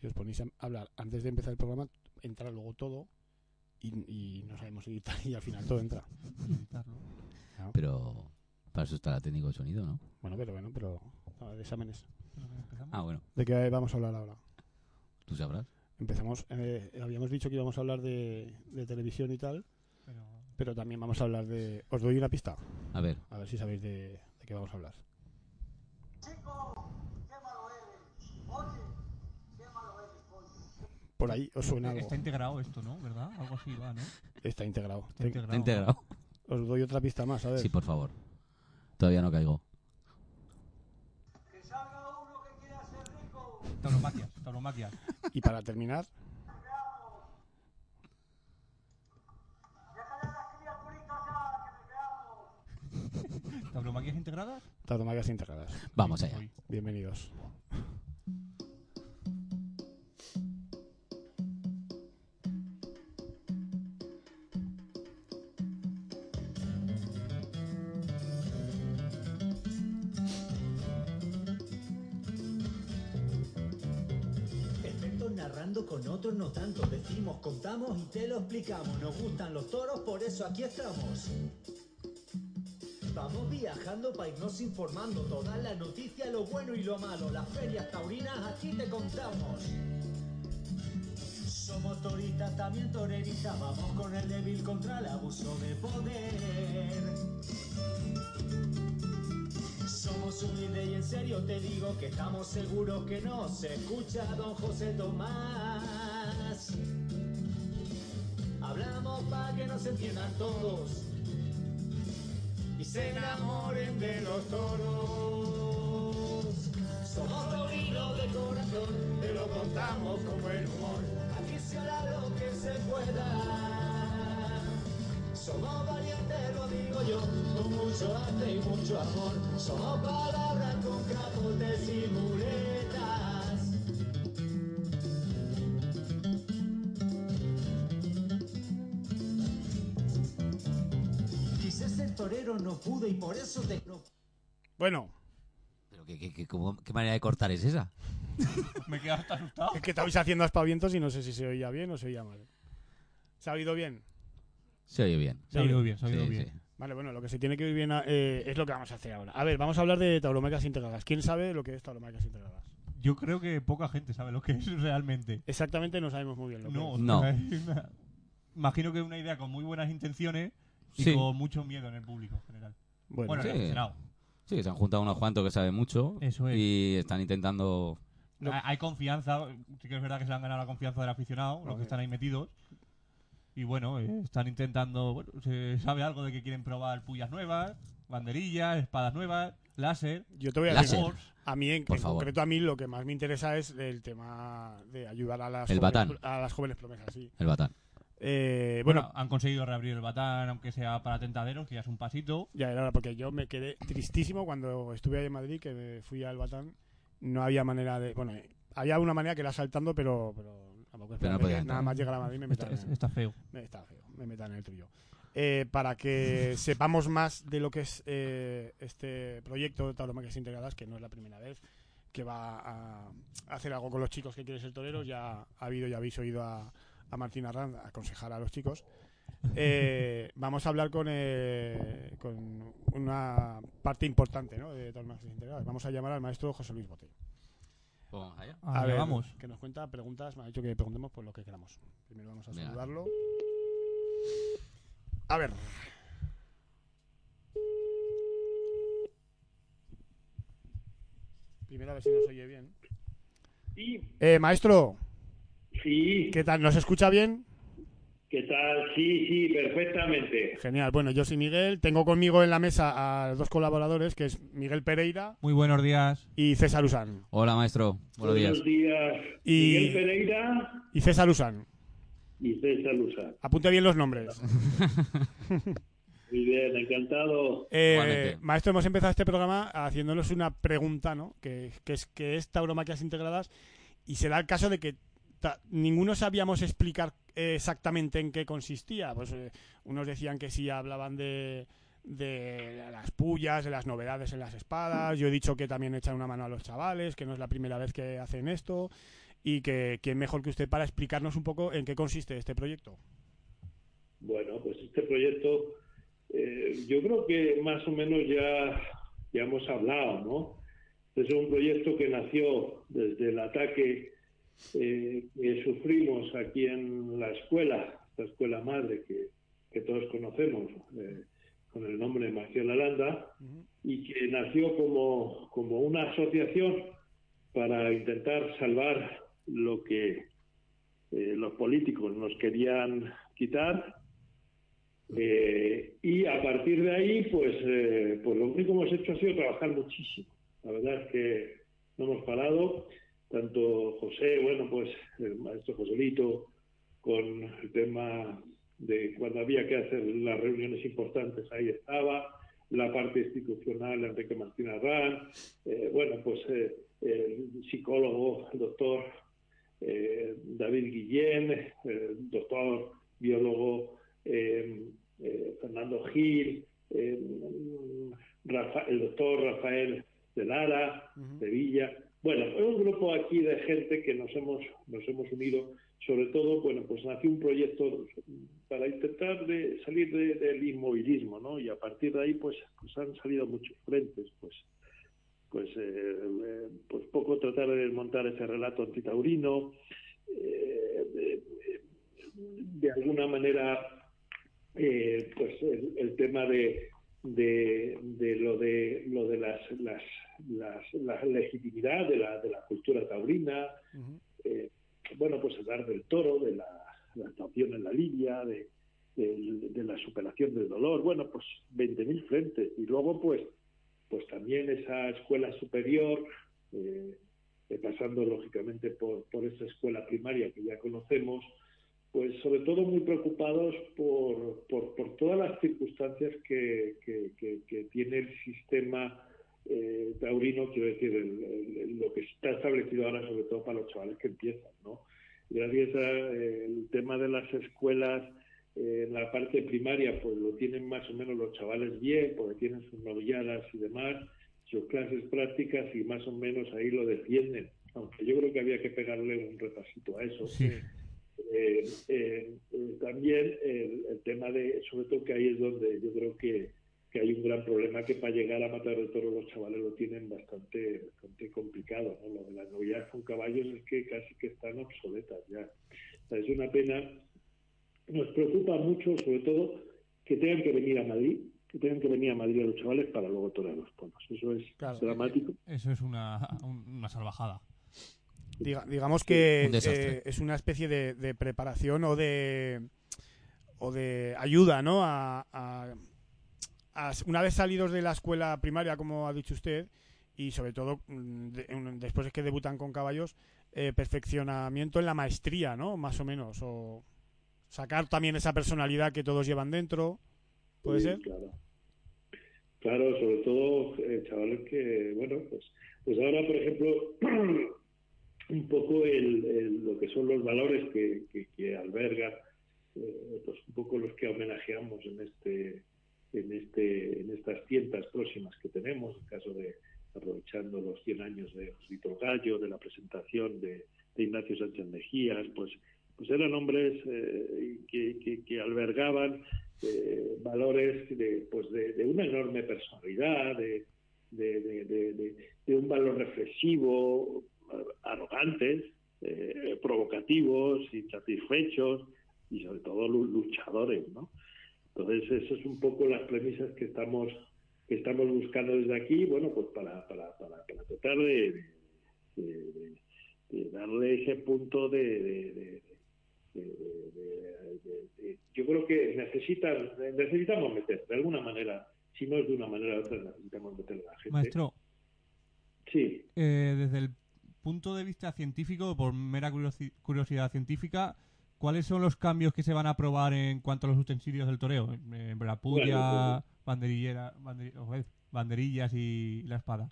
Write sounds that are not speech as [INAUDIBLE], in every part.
Si os ponéis a hablar antes de empezar el programa, entra luego todo y, y no sabemos editar y al final todo entra. Pero para eso está la técnico de sonido, ¿no? Bueno, pero bueno, pero nada, de exámenes. Ah, bueno, ¿De qué vamos a hablar ahora? tú sabrás. Empezamos, eh, habíamos dicho que íbamos a hablar de, de televisión y tal, Pero pero también vamos a hablar de... Os doy una pista, A ver, a ver si sabéis de, de qué vamos a hablar. Por ahí os suena algo. está integrado esto, ¿no? ¿Verdad? Algo así va, ¿no? Está integrado. Está integrado. ¿está integrado? Os doy otra pista más, a ver. Sí, por favor. Todavía no caigo. Tauromaquias, tauromaquias. Y para terminar, ¿Tauromaquias integradas? tauromaquias integradas. Vamos allá. Bienvenidos. Con otros no tanto. Decimos, contamos y te lo explicamos. Nos gustan los toros, por eso aquí estamos. Vamos viajando para irnos informando. Todas las noticias, lo bueno y lo malo. Las ferias taurinas aquí te contamos. Somos toristas, también toreristas. Vamos con el débil contra el abuso de poder. Somos humildes y en serio te digo que estamos seguros que nos escucha don José Tomás. Hablamos para que nos entiendan todos y se enamoren de los toros. Somos taurinos de corazón, te lo contamos con buen humor. Aquí se hará lo que se pueda. Somos valientes, lo digo yo, con mucho arte y mucho amor. Somos palabras con capotes y muletas. Quise ser torero, no pude y por eso te... no Bueno, ¿Pero qué, qué- qué- cómo- qué manera de cortar es esa? [LAUGHS] Me he quedado hasta asustado. es que estabais haciendo aspavientos y no sé si se oía bien o se oía mal. ¿Se ha oído bien? Se oye bien. Se ha oído bien, se ha oído Sí, bien. sí. Vale, bueno, lo que se tiene que oír bien eh, es lo que vamos a hacer ahora. A ver, vamos a hablar de tauromaquias integradas. ¿Quién sabe lo que es tauromaquias integradas? Yo creo que poca gente sabe lo que es [LAUGHS] realmente. Exactamente no sabemos muy bien lo que No, es. No. [LAUGHS] una- Imagino que es una idea con muy buenas intenciones y Sí. con mucho miedo en el público en general. Bueno, Bueno, sí. en el aficionado. Sí, se han juntado unos cuantos que saben mucho Eso es. y están intentando... Lo- Hay- confianza, sí que es verdad que se han ganado la confianza del aficionado, los Ok. que están ahí metidos. Y bueno, eh, están intentando, bueno, se sabe algo de que quieren probar pullas nuevas, banderillas, espadas nuevas, láser. yo te voy a Láser. decir, a mí en, Por en favor. concreto a mí lo que más me interesa es el tema de ayudar a las, El jóvenes, batán. a las jóvenes promesas, sí. El batán. Eh, Bueno, bueno, han conseguido reabrir el batán, aunque sea para tentaderos, que ya es un pasito. ya era hora, porque yo me quedé tristísimo cuando estuve ahí en Madrid, que me fui al batán. No había manera de... Bueno, eh, había una manera que era saltando, pero... pero tampoco Pero no podía nada más llegar a Madrid y me Está, metan es- en- está feo. Me está feo, me metan en el tuyo. Eh, para que [LAUGHS] sepamos más de lo que es eh, este proyecto de tauromaquias integradas, que no es la primera vez que va a hacer algo con los chicos que quieren ser toreros. Ya ha habido, ya habéis oído a, a Martín Arranz aconsejar a los chicos. [LAUGHS] Eh, vamos a hablar con, eh, con una parte importante ¿no? de tauromaquias integradas. Vamos a llamar al maestro José Luis Bote. Vamos allá. Allá ver, vamos. que nos cuenta preguntas. Me ha dicho que preguntemos por lo que queramos. Primero vamos a Venga. saludarlo. A ver. Primero a ver si nos oye bien. Sí, Eh, maestro, sí, ¿qué tal? ¿Nos escucha bien? ¿Qué tal? Sí, sí, perfectamente. Genial. Bueno, yo soy Miguel. Tengo conmigo en la mesa a dos colaboradores, que es Miguel Pereira Muy buenos días. y César Usán. Hola, maestro. Buenos días. Buenos días. Y- Miguel Pereira Y César Usán. y César Lusa. Apunte bien los nombres. [LAUGHS] Muy bien, encantado. Eh, maestro, hemos empezado este programa haciéndonos una pregunta, ¿no? Que, que es que es tauromaquias integradas y se da el caso de que ta- ninguno sabíamos explicar exactamente en qué consistía. Pues eh, unos decían que sí hablaban de, de las pullas, de las novedades en las espadas. Yo he dicho que también echan una mano a los chavales, que no es la primera vez que hacen esto y que, que mejor que usted para explicarnos un poco en qué consiste este proyecto. Bueno, pues este proyecto, eh, yo creo que más o menos ya, ya hemos hablado, ¿no? Es un proyecto que nació desde el ataque eh, que sufrimos aquí en la escuela, la escuela madre que, que todos conocemos, eh, con el nombre de Marcial Aranda, y que nació como, como una asociación para intentar salvar lo que eh, los políticos nos querían quitar eh, y a partir de ahí, pues, eh, pues lo único que hemos hecho ha sido trabajar muchísimo. La verdad es que no hemos parado. Tanto José, bueno, pues el maestro Joselito, con el tema de cuando había que hacer las reuniones importantes, ahí estaba. La parte institucional, Enrique Martín Arran. Eh, bueno, pues eh, el psicólogo, el doctor eh, David Guillén, eh, doctor biólogo eh, Fernando Gil, Rafa- el doctor Rafael de Lara, de Villa. Bueno, es un grupo aquí de gente que nos hemos, nos hemos unido, sobre todo, bueno, pues nació un proyecto para intentar de salir de- del inmovilismo, ¿no? Y a partir de ahí, pues, pues han salido muchos frentes, pues, pues, eh, eh, pues poco tratar de desmontar ese relato antitaurino, eh, de, alguna manera pues el tema de, de, de lo de lo de las, las, las- la legitimidad de la, de la cultura taurina eh, bueno pues hablar del toro de la, la actuación en la línea de, de la superación del dolor bueno pues 20.000 frentes. Y luego pues pues también esa escuela superior eh, pasando lógicamente por, por esa escuela primaria que ya conocemos pues sobre todo muy preocupados por, por, por todas las circunstancias que, que, que- que tiene el sistema eh, taurino, quiero decir, el- el- lo que está establecido ahora, sobre todo para los chavales que empiezan, ¿no? Gracias al tema de las escuelas, eh, en la parte primaria, pues lo tienen más o menos los chavales bien, porque tienen sus novilladas y demás, sus clases prácticas y más o menos ahí lo defienden. Aunque yo creo que había que pegarle un repasito a eso. Sí. Eh, eh, eh, también el, el tema de, sobre todo que ahí es donde yo creo que, que hay un gran problema que para llegar a matar el toro los chavales lo tienen bastante, bastante complicado. ¿no? Lo de las novilladas con caballos es que casi que están obsoletas ya. O sea, es una pena. Nos preocupa mucho, sobre todo, que tengan que venir a Madrid, que tengan que venir a Madrid a los chavales para luego torear los toros. Eso es Claro. dramático. Eso es una, un- una salvajada. Diga- digamos que Un eh, es una especie de, de preparación o de o de ayuda, ¿no? A, a- a- una vez salidos de la escuela primaria, como ha dicho usted, y sobre todo mm, de- un- después de que debutan con caballos, eh, perfeccionamiento en la maestría, ¿no? Más o menos, o sacar también esa personalidad que todos llevan dentro, ¿puede Sí, ser? Claro. Claro, sobre todo eh, chavales que, bueno, pues, pues ahora, por ejemplo, [CLEARS THROAT] un poco el, el- lo que son los valores que, que, que eh, pues un poco los que homenajeamos en este en este en estas tiendas próximas que tenemos, en caso de aprovechando los 100 años de Josito Gallo, de la presentación de, de Ignacio Sánchez Mejías, pues pues eran hombres eh, que, que- que albergaban eh, valores de, pues de, de una enorme personalidad, de- de- de un valor reflexivo, arrogantes, eh, provocativos, insatisfechos y sobre todo lu- luchadores, ¿no? Entonces, eso es un poco las premisas que estamos que estamos buscando desde aquí, bueno, pues para, para, para, para tratar de, de- de- de darle ese punto de, de creo que necesitan, necesitamos meter, de alguna manera, si no es de una manera u otra, necesitamos meter a la gente. Maestro, Sí, eh, desde el punto de vista científico, por mera curiosi- curiosidad científica, ¿cuáles son los cambios que se van a aprobar en cuanto a los utensilios del toreo? Eh, la puya, Bueno, banderillera, banderillas y la espada.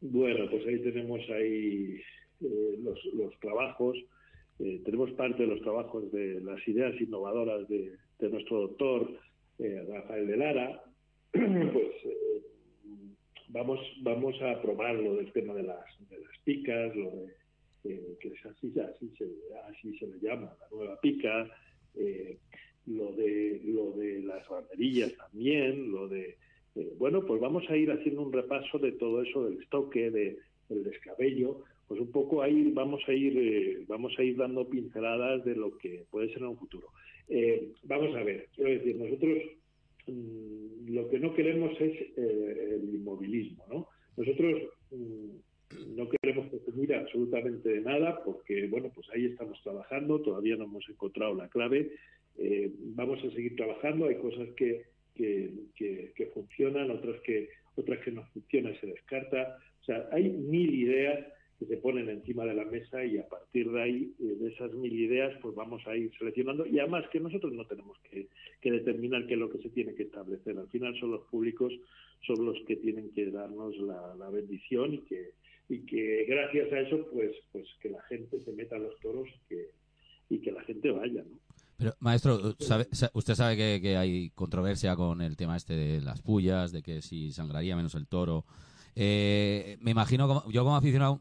Bueno, pues ahí tenemos ahí eh, los, los trabajos, eh, tenemos parte de los trabajos de las ideas innovadoras de, de nuestro doctor eh, Rafael de Lara, [CLEARS THROAT] pues vamos vamos a probar lo del tema de las, de las picas, lo de eh, que es así, así, se, así se le llama, la nueva pica, eh, lo de lo de las banderillas también, lo de eh, bueno, pues vamos a ir haciendo un repaso de todo eso del estoque, de, del descabello, pues un poco ahí vamos a ir eh, vamos a ir dando pinceladas de lo que puede ser en un futuro. Vamos a ver, quiero decir, nosotros lo que no queremos es eh, el inmovilismo, ¿no? Nosotros mm, no queremos presumir absolutamente de nada porque, bueno, pues ahí estamos trabajando, todavía no hemos encontrado la clave, eh, vamos a seguir trabajando, hay cosas que, que, que, que funcionan, otras que, otras que no funcionan, se descarta, o sea, hay mil ideas que se ponen encima de la mesa y a partir de ahí, eh, de esas mil ideas, pues vamos a ir seleccionando y además que nosotros no tenemos que, que determinar qué es lo que se tiene que establecer. Al final son los públicos, son los que tienen que darnos la, la bendición y que, y que gracias a eso, pues, pues que la gente se meta a los toros y que, y que la gente vaya, ¿no? Pero, maestro, sabe- sa- usted sabe que, que hay controversia con el tema este de las pullas, de que si sangraría menos el toro. Eh, me imagino, yo como aficionado,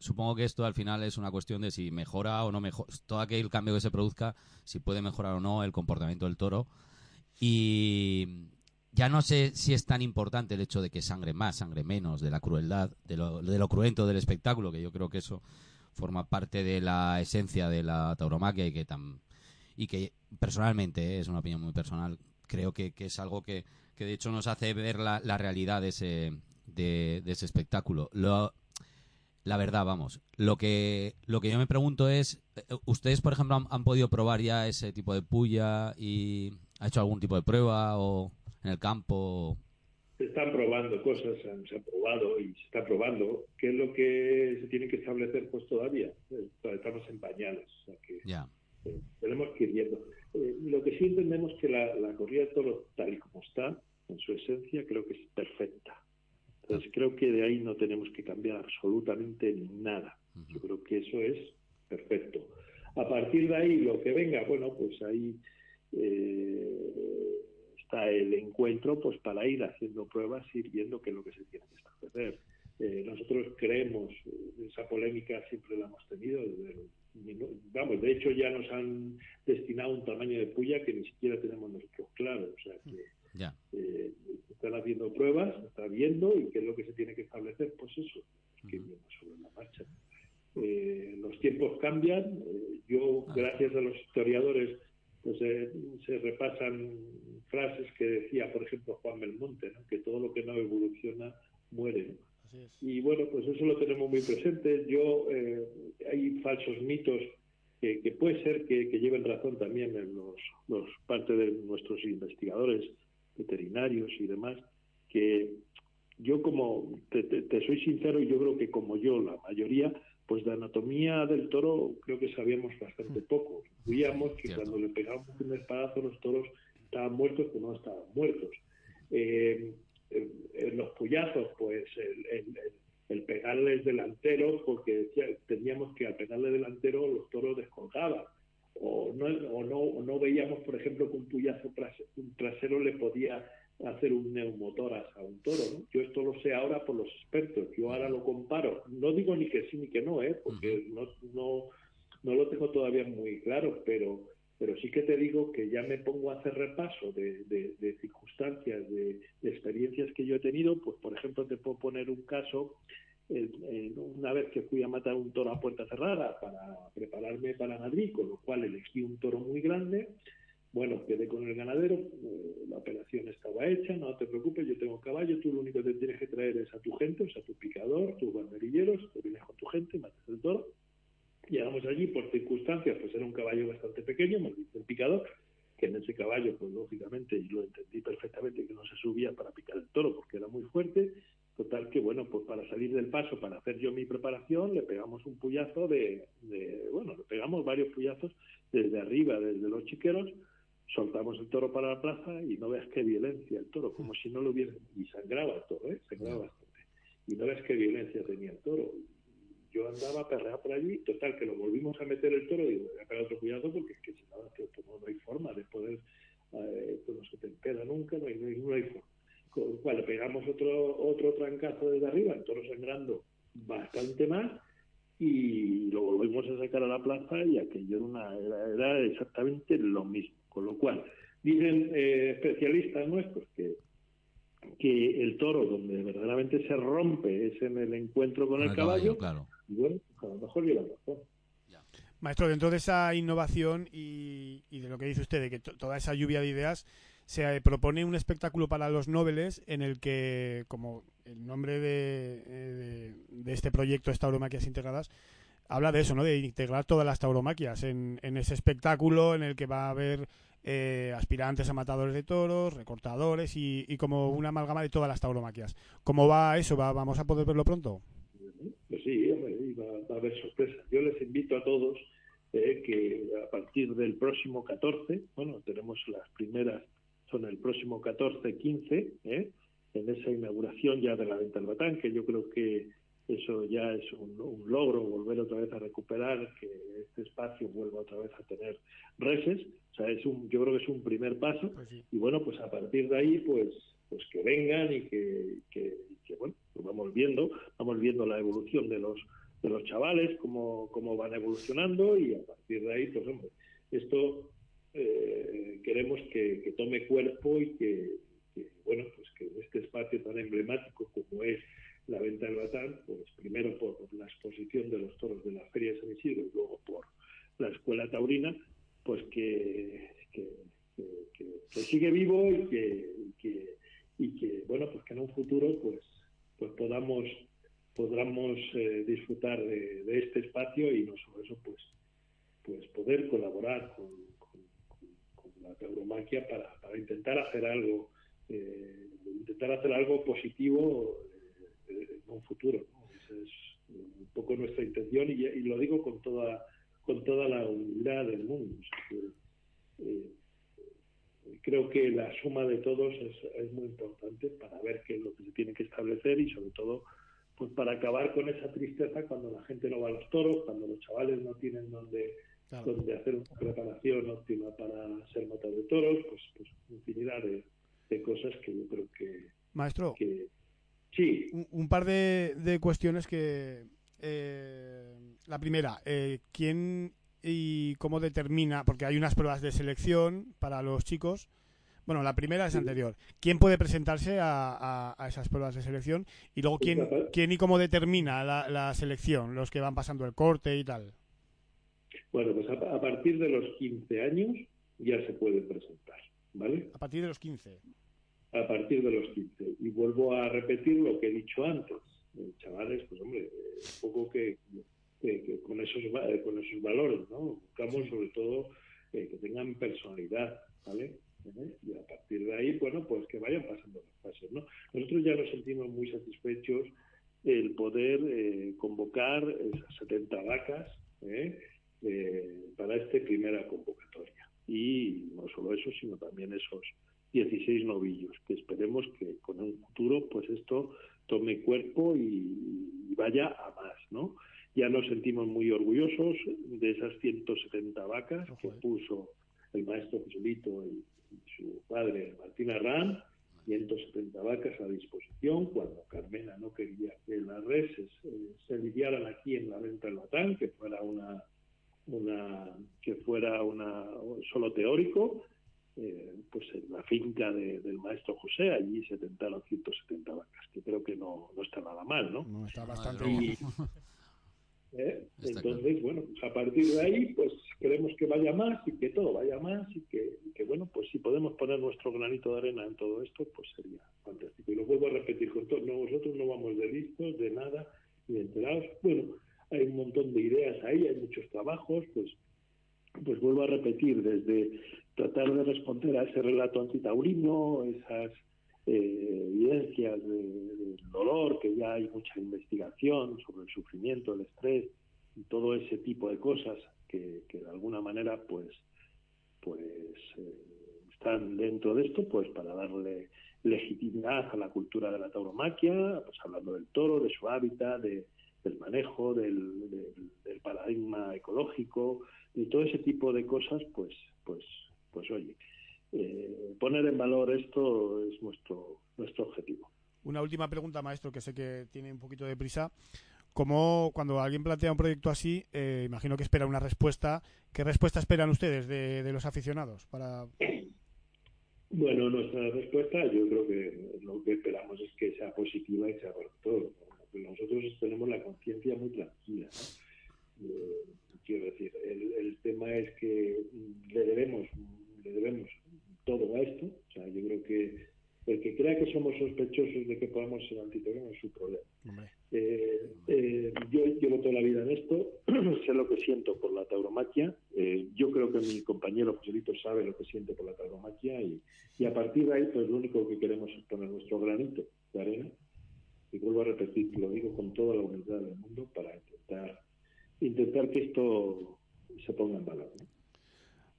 supongo que esto al final es una cuestión de si mejora o no mejora, todo aquel cambio que se produzca, si puede mejorar o no el comportamiento del toro. Y ya no sé si es tan importante el hecho de que sangre más, sangre menos, de la crueldad, de lo, de lo cruento del espectáculo, que yo creo que eso forma parte de la esencia de la tauromaquia y que personalmente, eh, es una opinión muy personal, creo que, es algo que, que de hecho nos hace ver la, realidad de ese, de ese espectáculo. Lo, la verdad, vamos, lo que, lo que yo me pregunto es, eh, ¿ustedes, por ejemplo, han, han podido probar ya ese tipo de puya y ha hecho algún tipo de prueba o en el campo? se están probando cosas, se han, se han probado y se está probando. ¿Qué es lo que se tiene que establecer? Pues todavía. Estamos en pañales. O sea que Ya, eh, tenemos que ir viendo. Eh, lo que sí entendemos que la, la corrida de toros, tal y como está, en su esencia, creo que es perfecta. Entonces creo que de ahí no tenemos que cambiar absolutamente nada. Yo creo que eso es perfecto. A partir de ahí, lo que venga, bueno, pues ahí eh, está el encuentro pues para ir haciendo pruebas, ir viendo qué es lo que se tiene que establecer. Eh, nosotros creemos, eh, esa polémica siempre la hemos tenido, desde vamos, de hecho ya nos han destinado un tamaño de puya que ni siquiera tenemos nosotros claro, o sea que ya. eh, están haciendo pruebas, se está viendo y qué es lo que se tiene que establecer, pues eso, que viene sobre la marcha. Eh, los tiempos cambian, eh, yo gracias a los historiadores pues eh, se repasan frases que decía, por ejemplo, Juan Belmonte, ¿no? que todo lo que no evoluciona muere. Y bueno, pues eso lo tenemos muy presente. Yo, eh, hay falsos mitos que, que puede ser que, que lleven razón también en los, los parte de nuestros investigadores veterinarios y demás, que yo como, te, te- te soy sincero, yo creo que como yo, la mayoría, pues de anatomía del toro creo que sabíamos bastante poco. Veíamos que Cierto. cuando le pegábamos un espadazo los toros estaban muertos o no estaban muertos. Eh, en los puyazos, pues el, el- pegarles delantero, porque teníamos que al pegarle delantero los toros descolgaban. O no, o, no, o no veíamos, por ejemplo, que un puyazo trase- un trasero le podía hacer un neumotoras a un toro. ¿no? Yo esto lo sé ahora por los expertos. Yo ahora lo comparo. No digo ni que sí ni que no, ¿eh? porque no, no, no lo tengo todavía muy claro, pero, pero sí que te digo que ya me pongo a hacer repaso de, de- de circunstancias, de, de experiencias que yo he tenido. Pues, por ejemplo, te puedo poner un caso una vez que fui a matar un toro a puerta cerrada para prepararme para Madrid, con lo cual elegí un toro muy grande. Bueno, quedé con el ganadero, eh, la operación estaba hecha, no te preocupes, yo tengo caballo, tú lo único que tienes que traer es a tu gente, o sea, tu picador, tus banderilleros, te vienes con tu gente, matas el toro. Llegamos allí por circunstancias, pues era un caballo bastante pequeño, me dice el picador, que en ese caballo, pues lógicamente, y lo entendí perfectamente, que no se subía para picar el toro porque era muy fuerte, del paso para hacer yo mi preparación, le pegamos un puyazo de, de, bueno, le pegamos varios puyazos desde arriba, desde los chiqueros, soltamos el toro para la plaza y no veas qué violencia el toro, como si no lo hubiera, y sangraba el toro, ¿eh? sangraba bastante. Y no veas qué violencia tenía el toro. Yo andaba a perrear por allí, total, que lo volvimos a meter el toro y digo, voy a pegar otro puyazo porque es que si no, que no, no hay forma de poder, eh, pues no se te empeda nunca, no hay, no hay, no hay forma. Con lo cual le pegamos otro, otro trancazo desde arriba, el toro sangrando bastante más y lo volvimos a sacar a la plaza y aquello era, una, era, era exactamente lo mismo. Con lo cual, dicen eh, especialistas nuestros que, que el toro donde verdaderamente se rompe es en el encuentro con el, el caballo, claro. y bueno, pues a lo mejor lleva razón. Maestro, dentro de esa innovación y, y de lo que dice usted, de que to- toda esa lluvia de ideas, se eh, propone un espectáculo para los nobles en el que, como el nombre de, eh, de, este proyecto es Tauromaquias Integradas, habla de eso, ¿no? De integrar todas las tauromaquias en, en ese espectáculo en el que va a haber eh, aspirantes a matadores de toros, recortadores y, y como una amalgama de todas las tauromaquias. ¿Cómo va eso? ¿Va- ¿Vamos a poder verlo pronto? Pues sí, va, va a haber sorpresas. Yo les invito a todos eh, que a partir del próximo 14, bueno, tenemos las primeras, son el próximo 14-15, ¿eh? en esa inauguración ya de la venta del Batán, que yo creo que eso ya es un, un logro, volver otra vez a recuperar, que este espacio vuelva otra vez a tener reses. O sea, es un, yo creo que es un primer paso. Pues sí. Y bueno, pues a partir de ahí, pues, pues que vengan y que, que, que, bueno, pues vamos viendo, vamos viendo la evolución de los de los chavales, cómo, cómo van evolucionando y a partir de ahí, pues hombre, esto eh, queremos que, tome cuerpo y que, que, bueno, pues que en este espacio tan emblemático como es la venta del Batán, pues primero por la exposición de los toros de la Feria de San Isidro y luego por la Escuela Taurina, pues que, que, sigue vivo y que, y y que, bueno, pues que en un futuro pues, pues podamos podamos eh, disfrutar de, de este espacio y no solo eso, pues, pues poder colaborar con la tauromaquia para, para intentar hacer algo, eh, intentar hacer algo positivo eh, en un futuro. ¿no? Esa es un poco nuestra intención y, y lo digo con toda con toda la humildad del mundo. Eh, creo que la suma de todos es, es muy importante para ver qué es lo que se tiene que establecer y sobre todo pues para acabar con esa tristeza cuando la gente no va a los toros, cuando los chavales no tienen donde, Claro. donde hacer una preparación óptima para ser matador de toros, pues, pues infinidad de, de cosas que yo creo que, Maestro, que sí, un, un par de, de cuestiones que... eh, la primera, eh, ¿quién y cómo determina? Porque hay unas pruebas de selección para los chicos. Bueno, la primera es anterior. ¿Quién puede presentarse a, a- a esas pruebas de selección? Y luego, ¿quién, quién y cómo determina la, la selección? Los que van pasando el corte y tal. Bueno, pues a, a partir de los 15 años ya se puede presentar, ¿vale? A partir de los 15. a partir de los 15. Y vuelvo a repetir lo que he dicho antes. Eh, chavales, pues hombre, eh, un poco que, que- que con, esos, eh, con esos valores, ¿no? Buscamos sobre todo eh, que tengan personalidad, ¿vale? ¿Eh? Y a partir de ahí, bueno, pues que vayan pasando las fases, ¿no? Nosotros ya nos sentimos muy satisfechos el poder eh, convocar esas 70 vacas ¿eh? Eh, para esta primera convocatoria. Y no solo eso, sino también esos 16 novillos, que esperemos que con un futuro pues esto tome cuerpo y, y vaya a más, ¿no? Ya nos sentimos muy orgullosos de esas 170 vacas que eh. puso el maestro Joselito y, y su padre Martín Arrán, 170 vacas a disposición cuando Carmena no quería que las reses eh, se lidiaran aquí en la venta del Batán, que fuera una una que fuera una solo teórico eh, pues en la finca de- del maestro José allí se tentaron 170 vacas que creo que no, no está nada mal ¿no? No, está bastante bien. [LAUGHS] ¿Eh? Está entonces bueno pues a partir de ahí pues queremos que vaya más y que todo vaya más y que, y que, bueno pues si podemos poner nuestro granito de arena en todo esto pues sería fantástico y lo vuelvo a repetir con todo, no, nosotros no vamos de listos de nada ni de enterados bueno hay un montón de ideas ahí hay muchos trabajos pues pues vuelvo a repetir desde tratar de responder a ese relato antitaurino esas eh, evidencias de, de dolor, que ya hay mucha investigación sobre el sufrimiento, el estrés y todo ese tipo de cosas que, que de alguna manera pues pues eh, están dentro de esto pues para darle legitimidad a la cultura de la tauromaquia, pues hablando del toro, de su hábitat, de, del manejo, del, del, del paradigma ecológico y todo ese tipo de cosas, pues, pues, pues oye, eh, poner en valor esto es nuestro nuestro objetivo. Una última pregunta, maestro, que sé que tiene un poquito de prisa. ¿Cómo, cuando alguien plantea un proyecto así, eh, imagino que espera una respuesta? ¿Qué respuesta esperan ustedes de, de los aficionados? para Bueno, nuestra respuesta yo creo que lo que esperamos es que sea positiva y sea para todos. Nosotros tenemos la conciencia muy tranquila. ¿no? Eh, quiero decir, el, el, tema es que le debemos, le debemos todo a esto. O sea, yo creo que el que crea que somos sospechosos de que podamos ser antitorino es su problema. Eh, eh, yo llevo toda la vida en esto, [CLEARS THROAT] sé lo que siento por la tauromaquia, eh, yo creo que mi compañero Joselito sabe lo que siente por la tauromaquia y, y, a partir de ahí pues lo único que queremos es poner nuestro granito de arena y vuelvo a repetir, lo digo con toda la humildad del mundo para intentar, intentar que esto se ponga en valor. ¿no?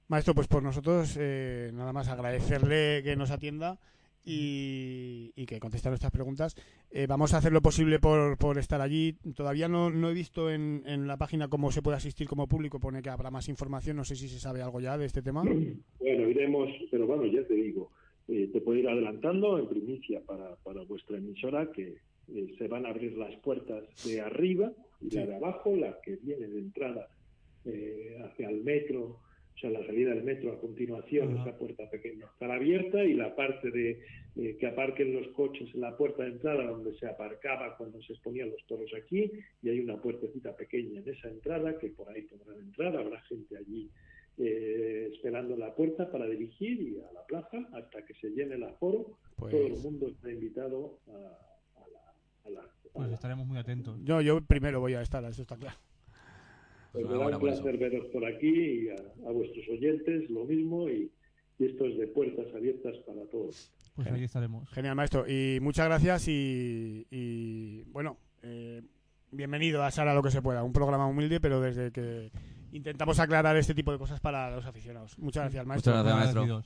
Maestro, pues por nosotros eh, nada más agradecerle que nos atienda y, y, que conteste nuestras preguntas. Eh, vamos a hacer lo posible por, por estar allí. Todavía no, no he visto en, en, la página cómo se puede asistir como público. Pone que habrá más información. No sé si se sabe algo ya de este tema. [CLEARS THROAT] Bueno, iremos, pero bueno, ya te digo, eh, te puedo ir adelantando en primicia para, para vuestra emisora que eh, se van a abrir las puertas de arriba y sí. la de abajo, la que viene de entrada eh, hacia el metro o sea, la salida del metro a continuación, uh -huh. esa puerta pequeña estará abierta y la parte de eh, que aparquen los coches en la puerta de entrada donde se aparcaba cuando se exponían los toros aquí y hay una puertecita pequeña en esa entrada que por ahí podrán entrar, habrá gente allí eh, esperando la puerta para dirigir y a la plaza hasta que se llene el aforo. Pues... Todo el mundo está invitado a pues estaremos muy atentos. Yo, yo primero voy a estar, eso está claro. Pues me da un placer veros por aquí y a, a vuestros oyentes lo mismo y, y, esto es de puertas abiertas para todos. Pues ahí estaremos. Genial, maestro. Y muchas gracias y, y bueno, eh, bienvenido a Sara lo que se pueda. Un programa humilde, pero desde que intentamos aclarar este tipo de cosas para los aficionados. Muchas gracias, maestro. Muchas gracias, maestro.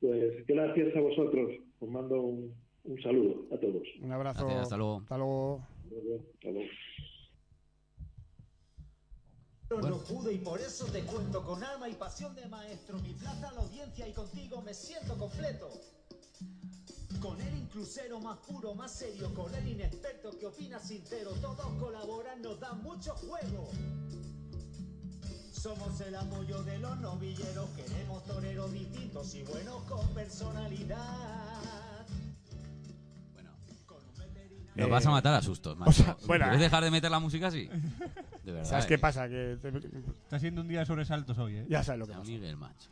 Pues gracias a vosotros. Os mando un, un saludo a todos. Un abrazo. Gracias, hasta luego. Hasta luego. Hasta luego. Bueno. No pude y por eso te cuento con alma y pasión de maestro. Mi plaza a la audiencia y contigo me siento completo. Con el inclusero más puro, más serio, con el inexperto que opina sincero, todos colaboran, nos dan mucho juego. Somos el apoyo de los novilleros, queremos toreros distintos y buenos con personalidad. Nos eh, vas a matar a sustos, macho. O sea, bueno, ¿Quieres dejar de meter la música así? De verdad. ¿Sabes eh. qué pasa? Que te... Está siendo un día de sobresaltos hoy, ¿eh? Ya sabes lo que pasa. Miguel, macho.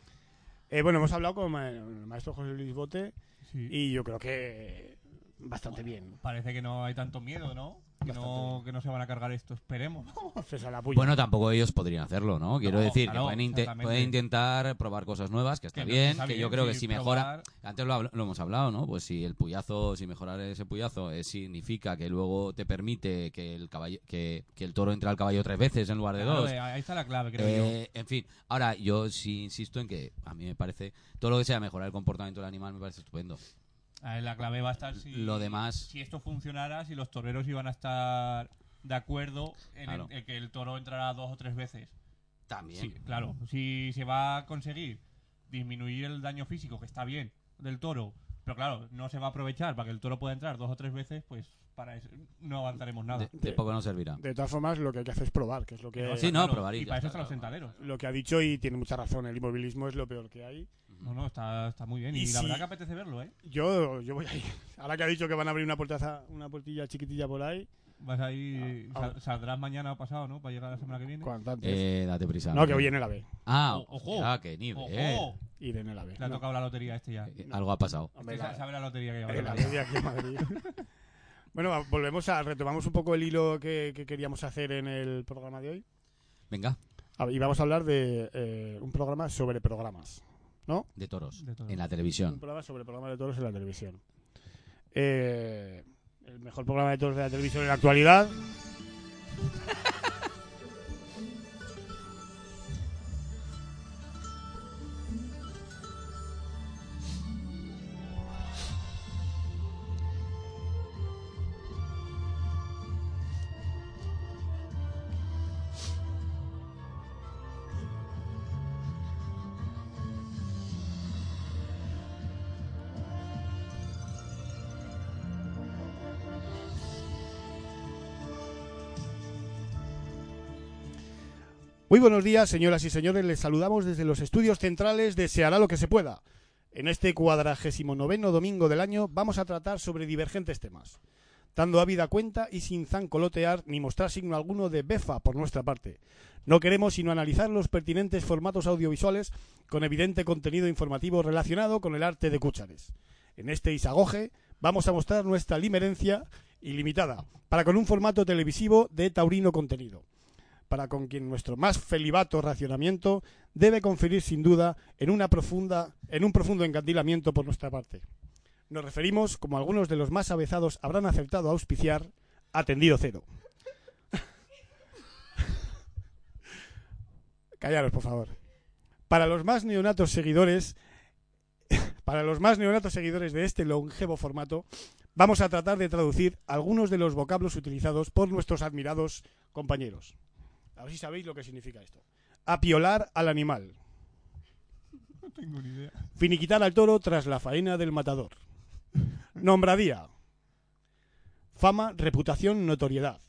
Eh, bueno, hemos hablado con el maestro José Luis Bote sí. y yo creo que bastante bueno, bien. Parece que no hay tanto miedo, ¿no? Que no, que no, se van a cargar esto, esperemos. [LAUGHS] bueno, tampoco ellos podrían hacerlo, ¿no? Quiero no, decir claro, que pueden, inte pueden, intentar probar cosas nuevas, que está que bien, está que bien, yo creo sí, que si mejora... Antes lo, lo, hemos hablado, ¿no? Pues si el puyazo, si mejorar ese puyazo eh, significa que luego te permite que el caballo, que, que, el toro entre al caballo tres veces en lugar de claro, dos. Ahí está la clave, creo eh, yo. En fin, ahora yo sí insisto en que a mí me parece, todo lo que sea mejorar el comportamiento del animal me parece estupendo. La clave va a estar si, lo demás. si esto funcionara, si los toreros iban a estar de acuerdo en, claro. el, en que el toro entrara dos o tres veces. También. Sí, claro, si se va a conseguir disminuir el daño físico, que está bien, del toro, pero claro, no se va a aprovechar para que el toro pueda entrar dos o tres veces, pues para eso no avanzaremos nada. De, de poco no servirá. De todas formas, lo que hay que hacer es probar, que es lo que... Sí, no, claro, probar. Y, y para eso están los sentaderos. Lo que ha dicho y tiene mucha razón, el inmovilismo es lo peor que hay. No, no, está, está muy bien. Y, y la si verdad que apetece verlo, ¿eh? Yo, yo voy ahí. Ahora que ha dicho que van a abrir una puertaza, una puertilla chiquitilla por ahí. Vas ahí, ah, sal, saldrás mañana o pasado, ¿no? Para llegar la semana que viene. Eh, date prisa. No, que hoy en el AVE. Ah, ojo. Ah, qué nivel. Ojo. Ir en el AVE. Le ha tocado no. la lotería este ya. Eh, algo ha pasado. Hombre, este sabe la lotería que lleva. La lotería aquí en Madrid. [LAUGHS] bueno, volvemos a retomamos un poco el hilo que, que, queríamos hacer en el programa de hoy. Venga. Y vamos a hablar de eh, un programa sobre programas. ¿No? De toros, de toros, en la televisión. Un programa sobre programas de toros en la televisión. Eh, el mejor programa de todos de la televisión en la actualidad. [LAUGHS] Muy buenos días, señoras y señores. Les saludamos desde los estudios centrales de lo que se pueda. En este cuadragésimo noveno domingo del año vamos a tratar sobre divergentes temas, dando ávida cuenta y sin zancolotear ni mostrar signo alguno de befa por nuestra parte. No queremos sino analizar los pertinentes formatos audiovisuales con evidente contenido informativo relacionado con el arte de cúchares. En este isagoje vamos a mostrar nuestra limerencia ilimitada, para con un formato televisivo de taurino contenido para con quien nuestro más felibato racionamiento debe conferir sin duda en una profunda en un profundo encandilamiento por nuestra parte. Nos referimos, como algunos de los más avezados habrán acertado a auspiciar, a tendido cero. [LAUGHS] Callaros, por favor. Para los más neonatos seguidores, [LAUGHS] para los más neonatos seguidores de este longevo formato, vamos a tratar de traducir algunos de los vocablos utilizados por nuestros admirados compañeros. A ver si sabéis lo que significa esto. Apiolar al animal. No tengo ni idea. Finiquitar al toro tras la faena del matador. Nombradía. Fama, reputación, notoriedad.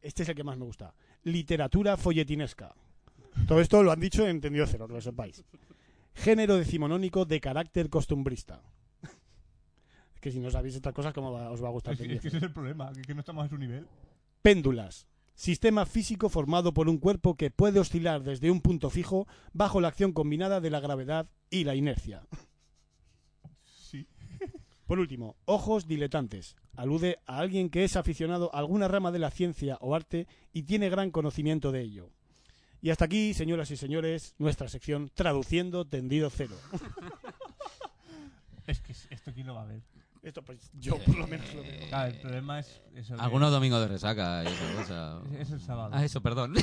Este es el que más me gusta. Literatura folletinesca. Todo esto lo han dicho en entendido cero, que lo sepáis. Género decimonónico de carácter costumbrista. Es que si no sabéis estas cosas, ¿cómo va- os va a gustar? Es, es que ese es el problema, que, que no estamos a su nivel. Péndulas. Sistema físico formado por un cuerpo que puede oscilar desde un punto fijo bajo la acción combinada de la gravedad y la inercia. Sí. [LAUGHS] Por último, ojos diletantes. Alude a alguien que es aficionado a alguna rama de la ciencia o arte y tiene gran conocimiento de ello. Y hasta aquí, señoras y señores, nuestra sección Traduciendo Tendido Cero. [LAUGHS] Es que es- esto quién lo va a ver. Esto, pues yo por lo menos lo veo. Claro, el problema es eso. que- Algunos domingos de resaca y esa cosa. Es, [LAUGHS] es el sábado. Ah, eso, perdón. [LAUGHS]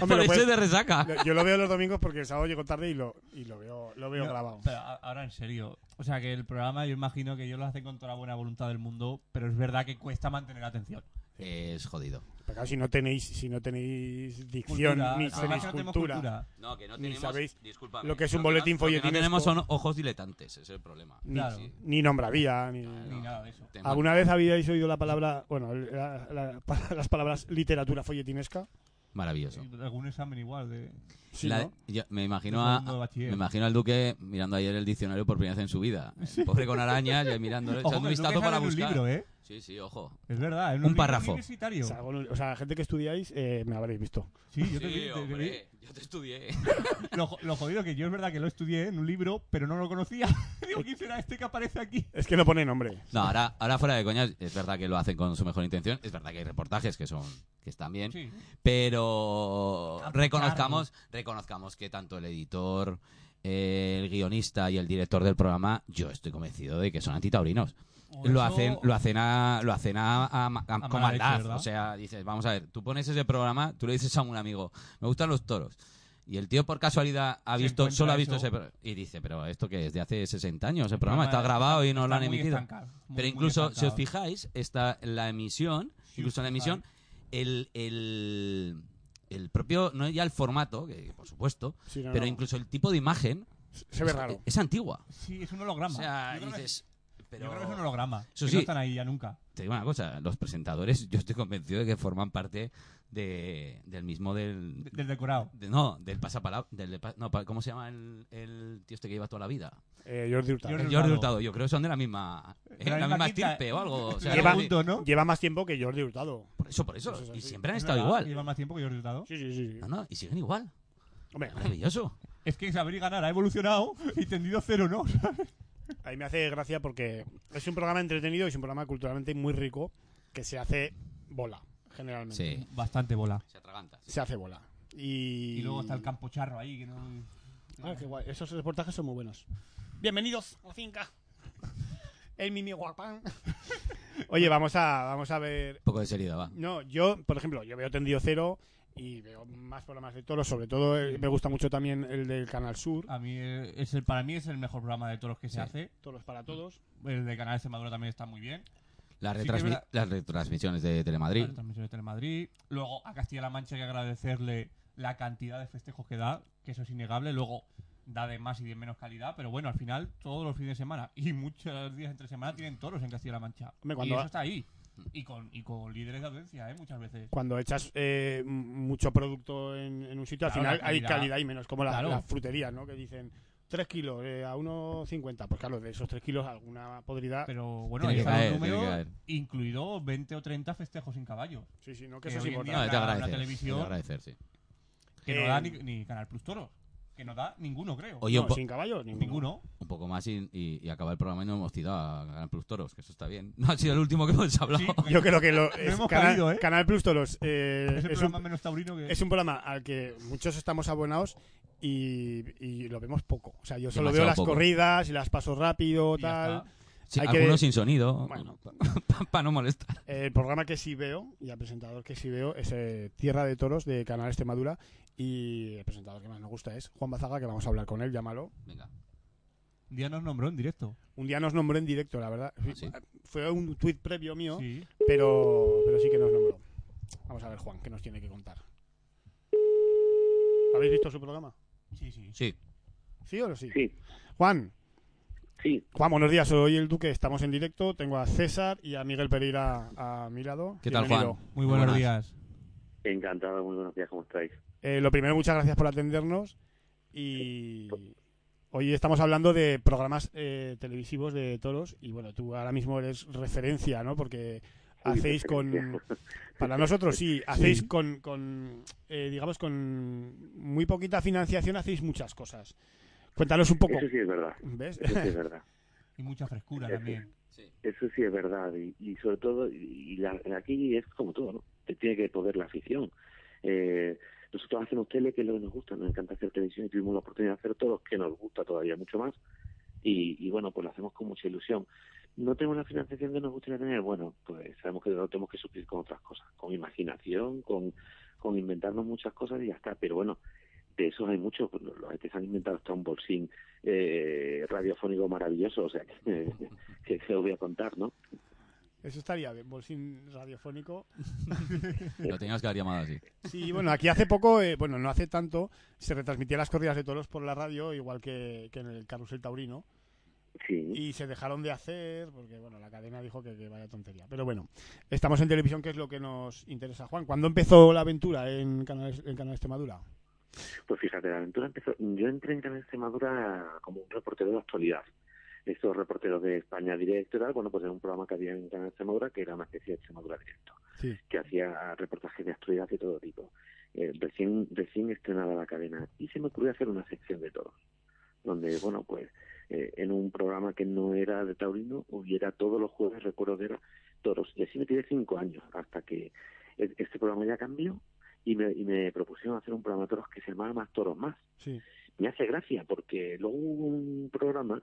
Hombre, Por lo eso puedes- es de resaca. Yo lo veo los domingos porque el sábado llego tarde y lo, y lo veo, lo veo No, grabado. pero a- ahora en serio. O sea, que el programa yo imagino que ellos lo hacen con toda la buena voluntad del mundo, pero es verdad que cuesta mantener la atención. Es jodido. Pero claro, si no tenéis, si no tenéis dicción Cultura. ni tenéis no cultura, cultura. No, que no Ni tenemos. sabéis discúlpame, lo que es un no, boletín no, lo que folletinesco. No tenemos son ojos diletantes, ese es el problema. ni, Claro. ni nombradía, ni... Ni nada de eso. ¿Alguna vez habíais oído la palabra, bueno, la- la- [LAUGHS] las palabras literatura folletinesca? Maravilloso. Algún examen igual de. Sí, La- ¿no? yo me imagino a, me imagino al Duque mirando ayer el diccionario por primera vez en su vida. El Pobre con arañas y [LAUGHS] echando un vistazo para en un buscar. libro, ¿eh? Sí, sí, ojo. Es verdad. en Un párrafo. universitario. O sea, o sea, la gente que estudiáis eh, me habréis visto. Sí, yo te, sí, vi- te- te vi. hombre, yo te estudié. [LAUGHS] Lo, jo- lo jodido que yo es verdad que lo estudié en un libro, pero no lo conocía. [LAUGHS] Digo, ¿quién será este que aparece aquí? Es que no pone nombre. No, ahora, ahora fuera de coñas, es verdad que lo hacen con su mejor intención. Es verdad que hay reportajes que son que están bien. Sí. Pero reconozcamos, reconozcamos que tanto el editor, el guionista y el director del programa, yo estoy convencido de que son antitaurinos. Lo hacen, lo hacen a, lo hacen a, a- a- o sea, dices, vamos a ver, tú pones ese programa, tú le dices a un amigo, me gustan los toros. Y el tío por casualidad ha Se visto, solo ha visto eso. ese pro- y dice, pero esto que es de hace 60 años, el programa está grabado y no lo han emitido. estancado, muy, Pero incluso, si os fijáis, está la emisión, Sí, incluso en la emisión, el, el, el propio, no ya el formato, que por supuesto, Sí, no, pero no. incluso el tipo de imagen Se ve es, raro. es antigua. Sí, es un holograma. O sea, dices, pero Yo creo que es un holograma. Eso que sí. No están ahí ya nunca. te digo una cosa, los presentadores, yo estoy convencido de que forman parte de, del mismo del... De- Del decorado. de- no, del pasapalabra, del no, ¿cómo se llama el, el tío este que lleva toda la vida? Eh, Jordi Hurtado. Jordi Jordi Hurtado. Yo creo que son de la misma, eh, De la la misma estirpe o algo. o sea, Lleva- ¿no? Lleva más tiempo que Jordi Hurtado. Por eso, por eso. Eso es y siempre han Es estado verdad, igual. Lleva más tiempo que Jordi Hurtado. Sí, sí, sí. No, no, y siguen igual. Hombre, Maravilloso. Es que saber y ganar ha evolucionado y tendido cero, ¿no? [LAUGHS] a mí me hace gracia porque es un programa entretenido y es un programa culturalmente muy rico que se hace bola, generalmente. Sí. Bastante bola. Se atraganta. sí. Se hace bola. Y, Y luego está el campo charro ahí, que no... Ah, qué guay. Esos reportajes son muy buenos. Bienvenidos a la finca. el mimi guapán. [LAUGHS] Oye, vamos a, vamos a ver. Un poco de seriedad, va. No, yo, por ejemplo, yo veo Tendido Cero y veo más programas de toros, sobre todo eh, me gusta mucho también el del Canal Sur, A mí eh, es el, para mí es el mejor programa de todos los que se Sí. hace. Toros para Todos. El de Canal Extremadura también está muy bien. Las, Sí retransmi- verdad. las retransmisiones de Telemadrid. La transmisión de Telemadrid. Luego a Castilla-La Mancha hay que agradecerle la cantidad de festejos que da, que eso es innegable. Luego da de más y de menos calidad, pero bueno, al final todos los fines de semana y muchos días entre semana tienen toros en Castilla-La Mancha. Hombre, y cuando- eso está ahí. Y con, y con líderes de audiencia, ¿eh? Muchas veces. Cuando echas eh, mucho producto en, en un sitio, al Claro, final la hay calidad. calidad y menos, como la- Claro. las fruterías, ¿no? Que dicen 3 kilos eh, a 1,50. Pues claro, de esos 3 kilos alguna podrida. Pero bueno, ahí está un número incluido 20 o 30 festejos sin caballos. Sí, sí, no, que que eso es importante. No, Una agradecer. televisión. es de agradecer, sí. Que Eh, no da ni, ni Canal Plus Toros. Que no da ninguno, creo. Oye, un, No, sin caballos, ninguno. ninguno. un poco más y, y, y acaba el programa y no hemos tirado a Canal Plus Toros, que eso está bien. [LAUGHS] No ha sido el último que hemos hablado. Sí, Yo creo que lo, [LAUGHS] es hemos Canal, caído, ¿eh? Canal Plus Toros eh, es el es, programa un, menos taurino que... es un programa al que muchos estamos abonados y, y lo vemos poco. O sea, yo solo veo las poco. corridas y las paso rápido, y ya tal. está. Sí, hay que- algunos sin sonido, Bueno. [LAUGHS] para no molestar. El programa que sí veo y el presentador que sí veo es eh, Tierra de Toros de Canal Extremadura y el presentador que más me gusta es Juan Bazaga, que vamos a hablar con él, llámalo. Venga. Un día nos nombró en directo. Un día nos nombró en directo, la verdad. ¿Ah, sí? Fue un tuit previo mío, Sí. pero, pero sí que nos nombró. Vamos a ver, Juan, qué nos tiene que contar. ¿Habéis visto su programa? Sí, sí. Sí, ¿Sí o no sí? Sí, Juan, sí. Juan, buenos días, soy el Duque, estamos en directo. Tengo a César y a Miguel Pereira a mi lado. ¿Qué tal, Bienvenido. Juan? Muy buenos Buenas. días. Encantado, muy buenos días, ¿cómo estáis? Eh, lo primero, muchas gracias por atendernos. Y hoy estamos hablando de programas eh, televisivos de toros. Y bueno, tú ahora mismo eres referencia, ¿no? Porque hacéis con. [LAUGHS] Para nosotros sí, hacéis con. con eh, digamos, con muy poquita financiación, hacéis muchas cosas. Cuéntanos un poco. Eso sí es verdad, ¿Ves? eso sí es verdad. [LAUGHS] Y mucha frescura Eso. también. Eso sí es verdad. Y, y sobre todo, y, y la- aquí es como todo, ¿no? Te tiene que poder la afición. Eh, nosotros hacemos tele, que es lo que nos gusta, nos encanta hacer televisión y tuvimos la oportunidad de hacer todos, que nos gusta todavía mucho más. Y, y bueno, pues lo hacemos con mucha ilusión. ¿No tenemos la financiación que nos gustaría tener? Bueno, pues sabemos que lo tenemos que suplir con otras cosas, con imaginación, con, con inventarnos muchas cosas y ya está. Pero bueno, de esos hay muchos. pues, Los que se han inventado hasta un bolsín eh, radiofónico maravilloso, o sea, [LAUGHS] que, que, que os voy a contar, ¿no? Eso estaría bien, bolsín radiofónico. [LAUGHS] lo teníamos que haber llamado así. Sí, bueno, aquí hace poco, eh, bueno, no hace tanto, se retransmitían las corridas de toros por la radio, igual que, que en el Carrusel Taurino. Sí. y se dejaron de hacer porque bueno la cadena dijo que, que vaya tontería pero bueno estamos en televisión que es lo que nos interesa Juan ¿cuándo empezó la aventura en Canal en Canal Extremadura? Pues fíjate, la aventura empezó. Yo entré en Canal Extremadura como un reportero de actualidad. Estos reporteros de España Directo y tal, bueno, pues era un programa que había en Canal Extremadura que era una especie de Extremadura Directo, Sí. que hacía reportajes de actualidad de todo tipo. Eh, recién, recién estrenada la cadena. Y se me ocurrió hacer una sección de toros, donde, bueno, pues eh, en un programa que no era de taurino, hubiera todos los jueves, recuerdo era toros. Y así me tiré cinco años, hasta que e- este programa ya cambió y me, y me propusieron hacer un programa de toros que se llamaba Más Toros Más. Sí. Me hace gracia porque luego hubo un programa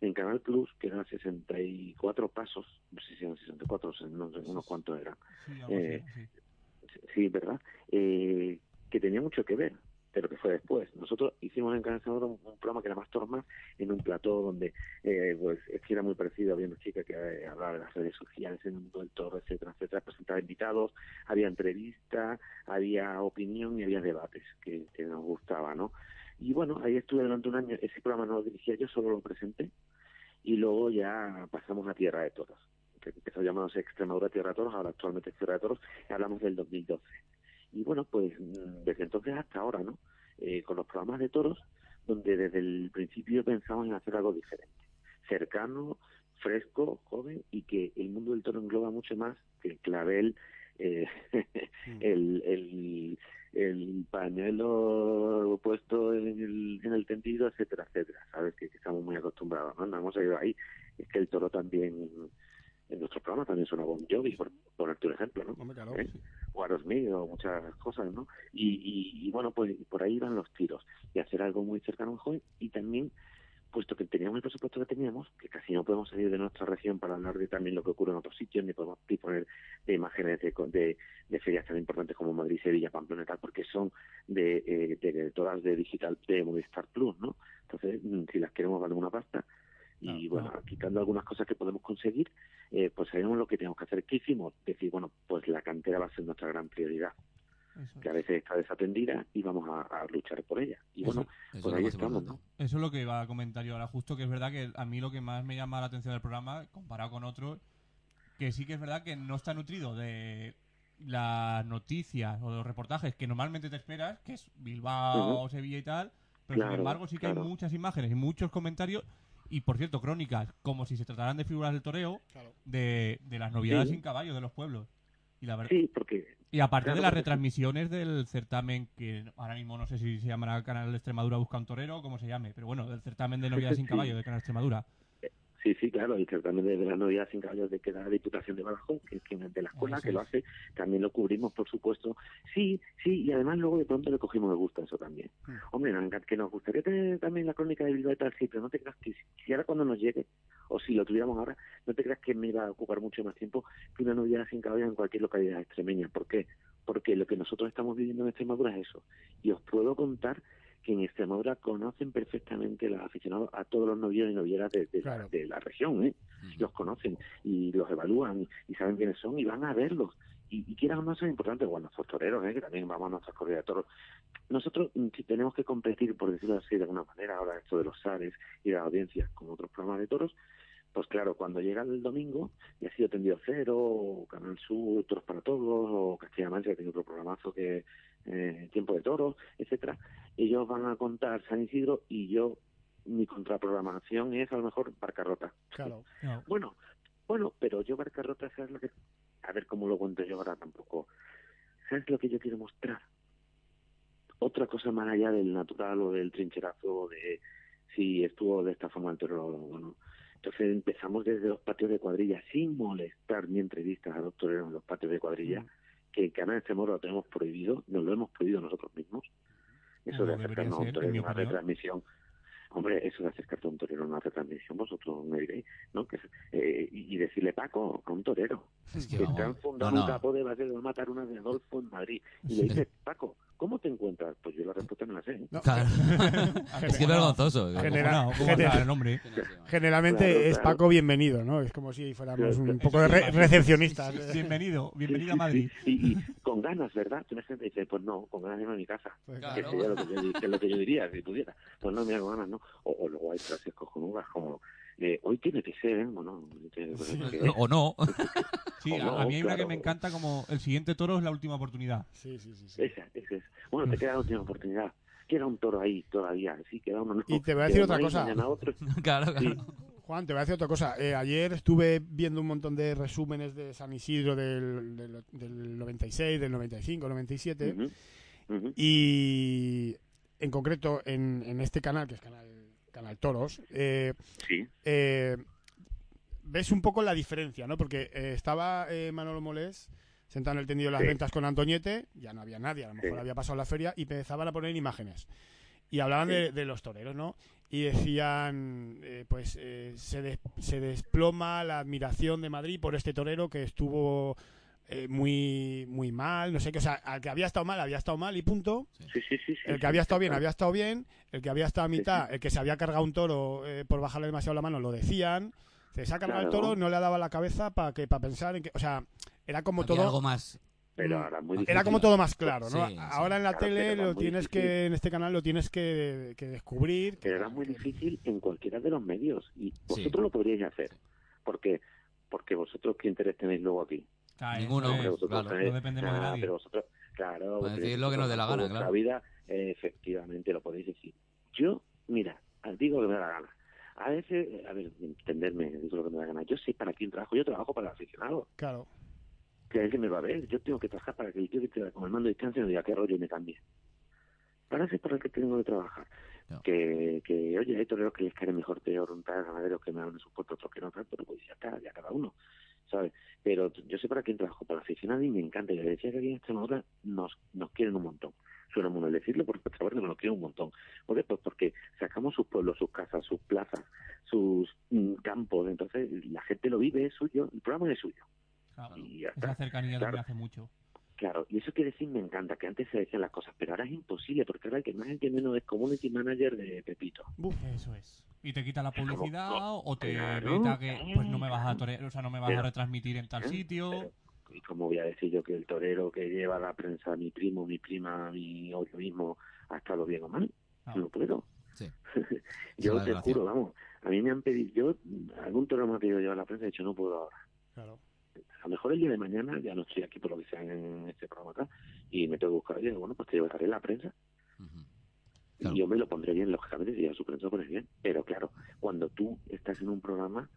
en Canal Plus que era 64 pasos, no sé si eran 64, no sé, unos cuantos eran. Sí, Eh, sí. Sí, ¿verdad? Eh, que tenía mucho que ver, pero que fue después. Nosotros hicimos en Canal un, un programa que era Más Toros Más en un plató donde eh, pues es que era muy parecido, había una chica que eh, hablaba de las redes sociales en el mundo del etcétera, etcétera, presentaba invitados, había entrevista, había opinión y había debates que, que nos gustaba, ¿no? Y bueno, ahí estuve durante un año, ese programa no lo dirigía yo, solo lo presenté, y luego ya pasamos a Tierra de Toros, que empezó llamándose Extremadura Tierra de Toros, ahora actualmente es Tierra de Toros, y hablamos del 2012. Y bueno, pues mm, desde entonces hasta ahora, ¿no? Eh, con los programas de toros, donde desde el principio pensamos en hacer algo diferente, cercano, fresco, joven, y que el mundo del toro engloba mucho más que el clavel, eh, [LAUGHS] el, el, el pañuelo puesto en el, en el tendido, etcétera, etcétera, sabes que, que estamos muy acostumbrados, ¿no? No hemos ido ahí, es que el toro también, en nuestro programa también suena Bon Jovi, por ponerte un ejemplo, ¿no? Hombre, claro. ¿Eh? o Aerosmith o muchas cosas, ¿no? Y, y, y, bueno, pues por ahí van los tiros y hacer algo muy cercano a un joven y también puesto que teníamos el presupuesto que teníamos, que casi no podemos salir de nuestra región para hablar de también lo que ocurre en otros sitios, ni podemos disponer de imágenes de, de, de ferias tan importantes como Madrid, Sevilla, Pamplona y tal, porque son de, eh, de todas de digital de Movistar Plus, ¿no? Entonces, mm, si las queremos vale una pasta. Y bueno, quitando algunas cosas que podemos conseguir, eh, pues sabemos lo que tenemos que hacer. ¿Qué hicimos? Decir, bueno, pues la cantera va a ser nuestra gran prioridad. Eso. que a veces está desatendida y vamos a, a luchar por ella. Y Eso- bueno, eso es pues lo ahí estamos, importante. ¿no? Eso es lo que iba a comentar yo ahora, justo que es verdad que a mí lo que más me llama la atención del programa, comparado con otros, que sí que es verdad que no está nutrido de las noticias o de los reportajes que normalmente te esperas, que es Bilbao, Ujú. Sevilla y tal, pero sin embargo sí que claro. hay muchas imágenes y muchos comentarios y por cierto crónicas como si se trataran de figuras del toreo Claro. de, de las novedades Sí. sin caballos de los pueblos y la verdad Sí, porque y aparte Claro, de las sí. retransmisiones del certamen, que ahora mismo no sé si se llamará Canal de Extremadura Busca un Torero o como se llame, pero bueno, del certamen de novedades sin caballo de Canal Extremadura. Sí, sí, claro, y que también desde la novedad sin caballos de que da la Diputación de Badajoz, que, es de la escuela, que lo hace, también lo cubrimos, por supuesto. Sí, sí, y además luego de pronto le cogimos el gusto a eso también. Mm. Hombre, que nos gustaría tener también la crónica de Bilbao y tal, sí, pero no te creas que si, ahora cuando nos llegue, o si lo tuviéramos ahora, no te creas que me iba a ocupar mucho más tiempo que una novedad sin caballos en cualquier localidad extremeña. ¿Por qué? Porque lo que nosotros estamos viviendo en Extremadura es eso. Y os puedo contar que en Extremadura conocen perfectamente los aficionados a todos los novios y novieras de, de la- Claro. de la región, ¿eh? Los conocen y los evalúan y saben quiénes son y van a verlos. Y, y quieran o no, eso es importante, bueno, nuestros toreros, ¿eh? que también vamos a nuestras corridas de toros. Nosotros, mm, si tenemos que competir, por decirlo así de alguna manera, ahora esto de los SARES y de las audiencias con otros programas de toros, pues claro, cuando llega el domingo, y ha sido Tendido Cero, o Canal Sur, Toros para Todos, o Castilla-La Mancha, que tiene otro programazo que eh, Tiempo de Toros, etcétera, ellos van a contar San Isidro y yo, mi contraprogramación es a lo mejor Barcarrota. Claro. [LAUGHS] No, Bueno, bueno, pero yo Barcarrota, ¿sabes lo que...? A ver cómo lo cuento yo ahora tampoco. ¿Sabes lo que yo quiero mostrar? Otra cosa más allá del natural o del trincherazo o de si estuvo de esta forma el toro o no. Entonces empezamos desde los patios de cuadrilla, sin molestar ni entrevistas a los toreros en los patios de cuadrilla, Mm. Que en Canal Extremoro lo tenemos prohibido, nos lo hemos prohibido nosotros mismos. Eso de acercarnos a un torero en una retransmisión. Hombre, eso de acercarte a un torero en una retransmisión, vosotros me diréis, ¿no? Que, eh, y decirle Paco a un torero Es que que están fundando no, no. un capo de base de matar una de Adolfo en Madrid. Y [LAUGHS] le dice, Paco, ¿cómo te encuentras? Pues yo la respuesta me la sé. ¿eh? No, Claro. [LAUGHS] es que es vergonzoso. Generalmente Claro, es. Paco bienvenido, ¿no? Es como si fuéramos Claro, un claro. poco de re- recepcionistas. Bienvenido, Sí, bienvenido sí, a Madrid. sí. Y, y con ganas, ¿verdad? Tú la gente dice, pues no, con ganas de irme a mi casa. Pues, Claro. Que sería lo que, yo, que es lo que yo diría, si pudiera. Pues no, mira, con ganas, ¿no? O, o luego hay frases cojonudas como, eh, hoy tiene que ser, ¿eh? Bueno, tiene que- o no. [LAUGHS] [LAUGHS] Sí, O a, no, a mí hay una que me encanta como el siguiente toro es la última oportunidad. Sí, sí, sí. sí. Esa, esa es. Bueno, te queda la última oportunidad. Queda un toro ahí todavía, sí, queda uno. no. Y te voy a [LAUGHS] decir otra cosa. mañana otro. claro, Sí. claro. Juan, te voy a decir otra cosa. Eh, ayer estuve viendo un montón de resúmenes de San Isidro del, del, del 96, del 95, 97. Ujú, ujú. Y en concreto en, en este canal, que es Canal, canal Toros, eh, Sí, eh, ves un poco la diferencia, ¿no? Porque eh, estaba Manolo Molés sentado en el tendido de las Sí. ventas con Antoñete, ya no había nadie, a lo mejor Sí. había pasado la feria, y empezaban a poner imágenes. Y hablaban Sí. de, de los toreros, ¿no? Y decían, pues se desploma la admiración de Madrid por este torero que estuvo eh, muy muy mal, no sé qué, o sea, al que había estado mal, había estado mal y punto. sí, sí, sí. sí, El que había estado bien, había estado bien. El que había estado a mitad, el que se había cargado un toro eh, por bajarle demasiado la mano, lo decían. Se se ha cargado el Claro. toro, no le daba la cabeza para que para pensar en que. O sea, era como Había todo. algo más. Pero ahora muy Era como todo más claro, ¿no? Sí, sí. Ahora en la Claro, tele era lo tienes difícil. que, en este canal lo tienes que, que descubrir. Pero era muy difícil en cualquiera de los medios. Y vosotros Sí. lo podríais hacer. porque Porque vosotros, ¿qué interés tenéis luego aquí? Claro, Ninguno, es. vosotros claro. tenéis- No dependemos de Ah, nadie. Pero vosotros, claro, vosotros decir lo que nos dé la gana, claro. vida, eh, efectivamente, lo podéis decir. Yo, mira, digo lo que me da la gana. A veces, a ver, entenderme, digo lo que me da la gana. Yo sé para quién trabajo, yo trabajo para el aficionado. Claro. que que me va a ver. Yo tengo que trabajar para que el tío que esté con el mando de distancia no diga qué rollo y me cambie. Para eso es para el que tengo que trabajar. No. Que, que, oye, hay toreros que les cae mejor peor, un tal ganaderos que me dan su puesto, otros que no pero pues ya está, ya cada uno, ¿sabes? Pero yo sé para quién trabajo, para el aficionado y me encanta. Y le decía que aquí en Extremadura nos, nos quieren un montón. suena muy mal decirlo, porque porque me lo quiero un montón. ¿Por qué? Pues porque sacamos sus pueblos, sus casas, sus plazas, sus mm, campos, entonces la gente lo vive, es suyo, el programa es suyo. Claro, Y ya esa cercanía Claro. también hace mucho. Claro, y eso quiere decir, me encanta, que antes se decían las cosas, pero ahora es imposible, porque ahora el que más el que menos es community manager de Pepito. Eso es. Y te quita la como, publicidad o te claro, veta que pues no me vas a tore- o sea, no me vas Pero- a retransmitir en tal ¿eh? sitio. Pero, ¿Y cómo voy a decir yo que el torero que lleva a la prensa, mi primo, mi prima, mi o yo mismo, ha estado bien o mal? Claro. No puedo. Sí. [LAUGHS] yo te juro, vamos, a mí me han pedido, yo, algún torero me ha pedido a la prensa y he dicho, no puedo ahora. Claro. A lo mejor el día de mañana ya no estoy aquí por lo que sea en este programa acá y me tengo que buscar, digo, bueno, pues te llevaré la prensa. Claro. y yo me lo pondré bien, lógicamente, si ya su prensa lo pones bien. Pero claro, cuando tú estás en un programa,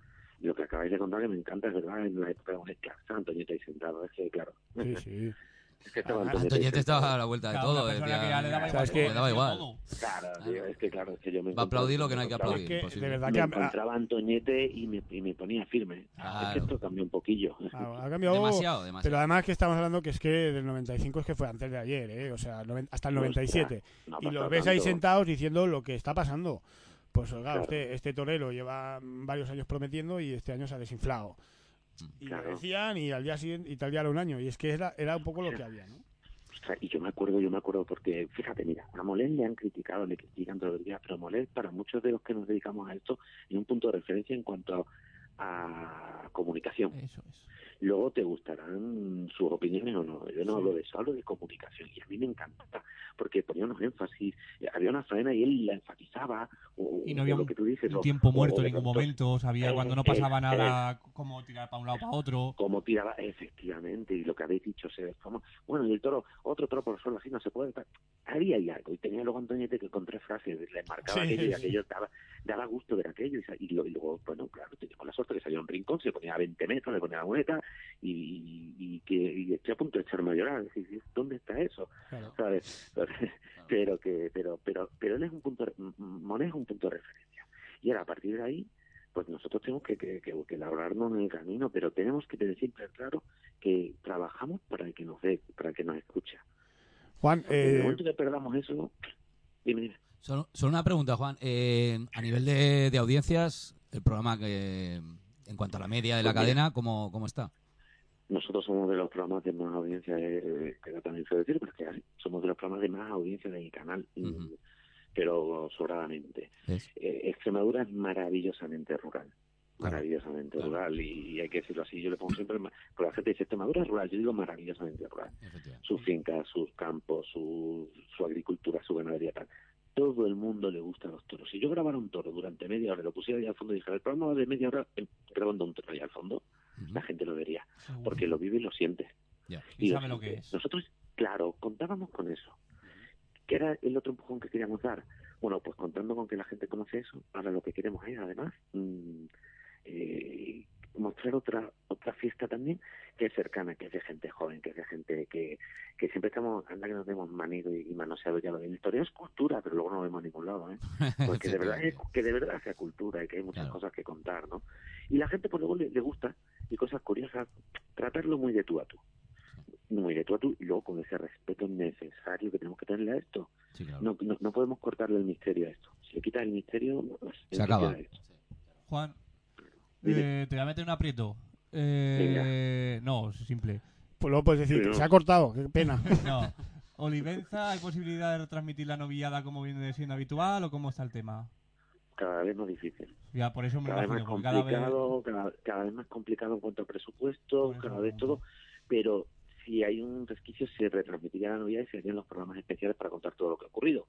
lo que acabáis de contar que me encanta, es verdad, en la época de claro, estaba Antoñeta ahí sentado, es que claro, Sí, sí. Es que estaba Ah, ahí Antoñete estaba a la vuelta de Claro, todo. decía- que ya le daba igual es que- todo, le daba decía igual. Claro, tío, es que claro, es que yo me Va a aplaudir lo que no hay que aplaudir. Es que, de verdad Me que ha, encontraba a Antoñete y me, y me ponía firme. Es que Claro. esto cambió un poquillo. ha- ha [LAUGHS] cambiado. Demasiado, demasiado. Pero además que estamos hablando que es que del 95 es que fue antes de ayer, ¿eh? O sea, hasta el 97. No y los ves ahí tanto. sentados diciendo lo que está pasando. Pues oiga, Claro. usted, este torero lleva varios años prometiendo y este año se ha desinflado. Y Claro. lo decían y al día siguiente y tal día era un año. Y es que era, era un poco lo que había, ¿no? Ostras, y yo me acuerdo, yo me acuerdo porque, fíjate, mira, a Molén le han criticado, le critican todos los días, pero Molén, para muchos de los que nos dedicamos a esto, es un punto de referencia en cuanto a comunicación. Eso es. Luego te gustarán sus opiniones o no. Yo no hablo de eso, hablo de comunicación. Y a mí me encanta, porque ponía unos énfasis. Había una faena y él la enfatizaba. O, Y no o había lo un, que tú dices. un o- tiempo o- muerto o en ningún momento, sabía Eh, cuando no eh, pasaba eh, nada cómo tirar para un lado para otro. Cómo tiraba, efectivamente, y lo que habéis dicho, se como, bueno, y el toro, otro toro por solo así no se puede. tal. Había ahí algo, y tenía luego Antoñete que con tres frases le marcaba Sí, aquello y aquello daba, daba gusto ver aquello, y, y, lo- y luego, bueno, claro, teníamos la suerte que salió un rincón, se ponía a 20 metros, le ponía la muleta, y, y, y que y estoy a punto de echarme a llorar, decir, ¿dónde está eso? Claro. ¿sabes? [LAUGHS] pero que pero pero pero él es un punto Monet es un punto de referencia y ahora a partir de ahí pues nosotros tenemos que, que, que, que elaborarnos en el camino pero tenemos que tener siempre claro que trabajamos para el que nos ve para el que nos escucha Juan, en el eh, momento que perdamos eso dime, dime. Solo, solo una pregunta, Juan. Eh, a nivel de, de audiencias, el programa que, en cuanto a la media de la Pues cadena, ¿cómo, cómo está? Nosotros somos de los programas de más audiencia eh, que también feo decir pero que somos de los programas de más audiencia de mi canal pero sobradamente. Eh, Extremadura es maravillosamente rural. Claro, Maravillosamente claro. rural y, hay que decirlo así. Yo le pongo siempre, porque la gente dice Extremadura es rural, yo digo maravillosamente rural. Sus fincas, sus campos, su, su agricultura, su ganadería, tal. Todo el mundo le gusta los toros. Si yo grabara un toro durante media hora, lo pusiera ahí al fondo y dijera, el programa va de media hora eh, grabando un toro ahí al fondo, La gente lo vería, seguro. porque lo vive y lo siente. Ya. Y sabe lo que es. Nosotros, claro, contábamos con eso. ¿Qué era el otro empujón que queríamos dar? Bueno, pues contando con que la gente conoce eso, ahora lo que queremos es, además, mm, eh, mostrar otra otra fiesta también que es cercana, que es de gente joven, que es de gente que, que siempre estamos, anda que nos vemos manido y, y manoseado ya lo de la historia es cultura, pero luego no vemos a ningún lado, ¿eh? [LAUGHS] Porque de verdad es, que de verdad sea cultura y que hay muchas Claro. cosas que contar, ¿no? Y la gente pues luego le, le gusta y cosas curiosas, tratarlo muy de tú a tú. Muy de tú a tú y luego con ese respeto necesario que tenemos que tenerle a esto. Sí, claro. No, no, no podemos cortarle el misterio a esto. Si le quitas el misterio, pues, ¿en Se acaba. Juan. Eh, te voy a meter un aprieto. Eh, no, simple. pues luego puedes decir, Pero- se ha cortado, qué pena. [LAUGHS] No. Olivenza, ¿hay posibilidad de retransmitir la novillada como viene siendo habitual o cómo está el tema? Cada vez más difícil. Ya, por eso me Cada vez más imagino, porque cada vez... complicado, cada, cada vez más complicado en cuanto a presupuesto, Por eso cada vez todo. Pero si hay un resquicio, se retransmitiría la novia y se harían los programas especiales para contar todo lo que ha ocurrido.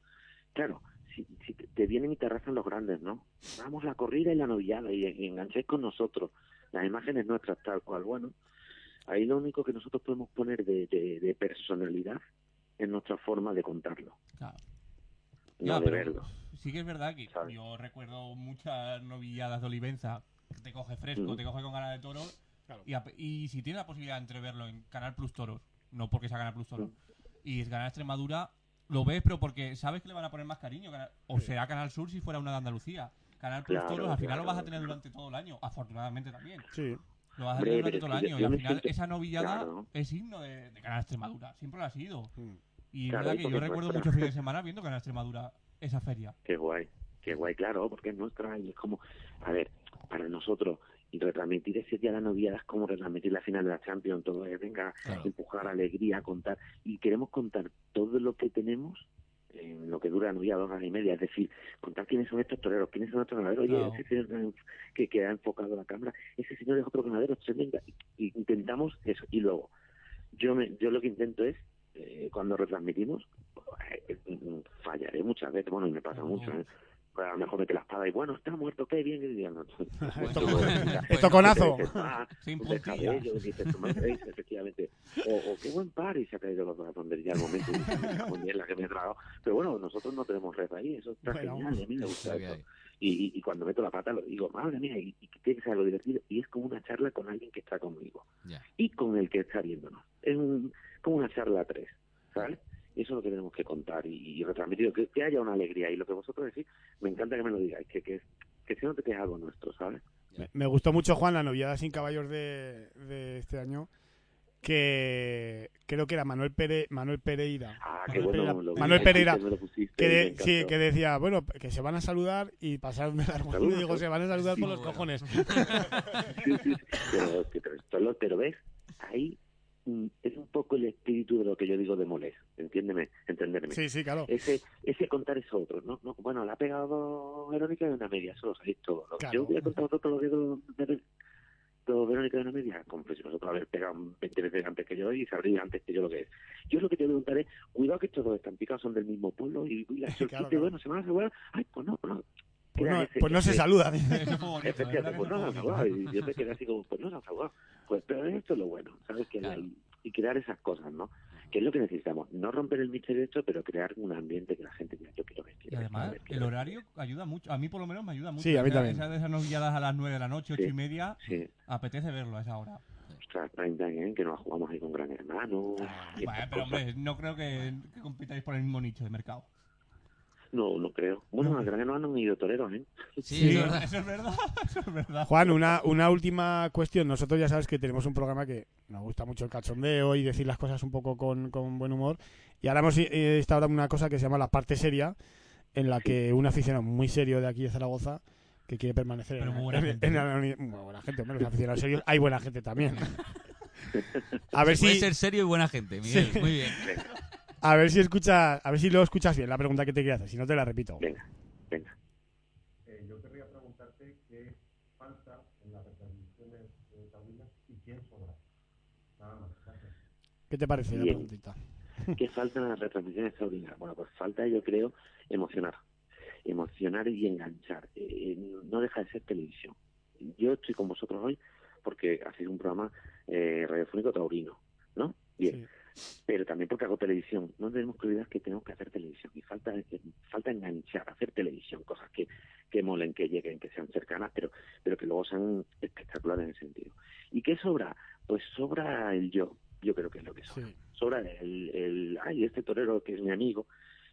Claro, si, si te, vienen y te arrasan los grandes, ¿no? Vamos la corrida y la novillada y, y engancháis con nosotros. Las imágenes nuestras tal cual, bueno. Ahí lo único que nosotros podemos poner de, de, de personalidad es nuestra forma de contarlo, Claro. no de pero verlo. Sí que es verdad que ¿Sabes? yo recuerdo muchas novilladas de Olivenza que te coge fresco, Ujú. te coge con ganas de toros Claro. y, ap- y si tienes la posibilidad de entreverlo en Canal Plus Toros, no porque sea Canal Plus Toros, y es Canal Extremadura, lo ves pero porque sabes que le van a poner más cariño, Canal- o será Canal Sur si fuera una de Andalucía. Canal Plus Claro, Toros al final lo vas a tener durante todo el año, afortunadamente también. Sí. Lo vas a tener durante todo el año y al final esa novillada Claro. es himno de, de Canal Extremadura, siempre lo ha sido. Mm. Y verdad que yo recuerdo nuestra- muchos fines de semana viendo en Extremadura esa feria. Qué guay, qué guay, claro, porque es nuestra y es como, a ver, para nosotros, retransmitir ese día de la novia es como retransmitir la final de la Champions, todo es, venga, Claro. empujar alegría, contar, y queremos contar todo lo que tenemos en lo que dura la novia dos horas y media, es decir, contar quiénes son estos toreros, quiénes son estos ganaderos, oye, ese señor que, que ha enfocado la cámara, ese señor es otro ganadero, y, intentamos eso, y luego, yo me, yo lo que intento es, eh, cuando retransmitimos, eh, mm, fallaré muchas veces, bueno, y me pasa mucho, ¿eh? A lo mejor mete la espada y bueno, está muerto, qué bien, y no, [LAUGHS] Esto- conazo. [LAUGHS] Sin un puntilla. efectivamente. O, qué buen par y se ha caído los dos a ya al momento. y dices, "Me cago en diez, la que me he tragado. Pero bueno, nosotros no tenemos red ahí, eso está genial, a mí me gusta eso. Y, y, cuando meto la pata lo digo, madre mía, y, y tiene que ser algo divertido. Y es como una charla con alguien que está conmigo Ya. y con el que está viéndonos. Es un, como una charla a tres, ¿sabes? Y eso es lo que tenemos que contar y, y retransmitir, que, que haya una alegría. Y lo que vosotros decís, me encanta que me lo digáis, que, que, que note que es algo nuestro, ¿sabes? Me, me gustó mucho, Juan, la noviada sin caballos de, de este año. Que creo que era Manuel, Pere, Manuel Pereira. Ah, Manuel qué bueno. Pereira- lo Manuel Pereira, [LAUGHS] me lo pusiste Que, de- sí, decía, bueno, que se van a saludar y pasaron de Saludos, Y [LAUGHS] digo, se van a saludar Sí, por los bueno. cojones. [LAUGHS] Sí, sí, sí. Pero, que- pero, esto lo- pero ves, ahí es un poco el espíritu de lo que yo digo de Molés, entiéndeme, entenderme. Sí, sí, claro. Ese, ese contar eso otro, ¿no? no bueno, le ha pegado Verónica de una media, eso lo sabéis todo. Lo- Claro. Yo voy a contar vosotros lo que de Verónica de una media, como si vosotros haber pegado 20 veces antes que yo y sabréis antes que yo lo que es. Yo lo que te voy a contar es, cuidado que estos dos están picados, son del mismo pueblo y, y la [LAUGHS] Claro, claro. bueno, se van a saludar, ay, pues no, pues no. Pues no, ese- pues no se ese- [LAUGHS] fue bonito. Efectivamente, ¿verdad que pues no se han saludado. Y yo me quedé así como, pues no se han saludado. Pues, pero esto es lo bueno, ¿sabes? Que Claro. y, y crear esas cosas, ¿no? Que es lo que necesitamos. No romper el misterio de esto, pero crear un ambiente que la gente diga, yo quiero ver. Y además, el quiero ver". horario ayuda mucho. A mí, por lo menos, me ayuda mucho. Sí, a mí también. Esas de esas novilladas a las 9 de la noche, 8 Sí. y media, Sí, apetece verlo a esa hora. ostras, prime time, ¿eh? que nos jugamos ahí con Gran Hermano. Vale, estas pero cosas. hombre, no creo que, que compitáis por el mismo nicho de mercado. No, no creo. Bueno, a Gran Hermano han ido toreros, ¿eh? Sí, Sí. es verdad. Eso [LAUGHS] es verdad. Eso es verdad. Juan, una, una última cuestión. Nosotros ya sabes que tenemos un programa que nos gusta mucho el cachondeo y decir las cosas un poco con, con buen humor. Y ahora hemos eh, instaurado una cosa que se llama la parte seria, en la que un aficionado muy serio de aquí de Zaragoza, que quiere permanecer Pero en, muy buena en- gente, en ¿no? la anoni- Muy buena gente, hombre, los aficionados serios. Hay buena gente también. [LAUGHS] A ver Puede si, ser serio y buena gente, Miguel. Sí. Muy bien. A ver si escuchas, a ver si lo escuchas bien la pregunta que te quería hacer. Si no te la repito. Venga, venga. Eh, yo querría preguntarte qué falta en las retransmisiones de taurinas y quién sobra. Nada más. Gracias. ¿Qué te parece la Bien. preguntita? [LAUGHS] ¿Qué falta en las retransmisiones taurinas? Bueno, pues falta, yo creo, emocionar. Emocionar y enganchar. Eh, no deja de ser televisión. Yo estoy con vosotros hoy porque hacéis un programa eh, radiofónico taurino, ¿no? Bien. Sí. Pero también porque hago televisión. No tenemos que olvidar que tenemos que hacer televisión. Y falta, eh, falta enganchar, hacer televisión. Cosas que, que molen, que lleguen, que sean cercanas, pero, pero que luego sean espectaculares en ese sentido. ¿Y qué sobra? Pues sobra el yo. Yo creo que es lo que sobra Sí. sobra el, el ay este torero que es mi amigo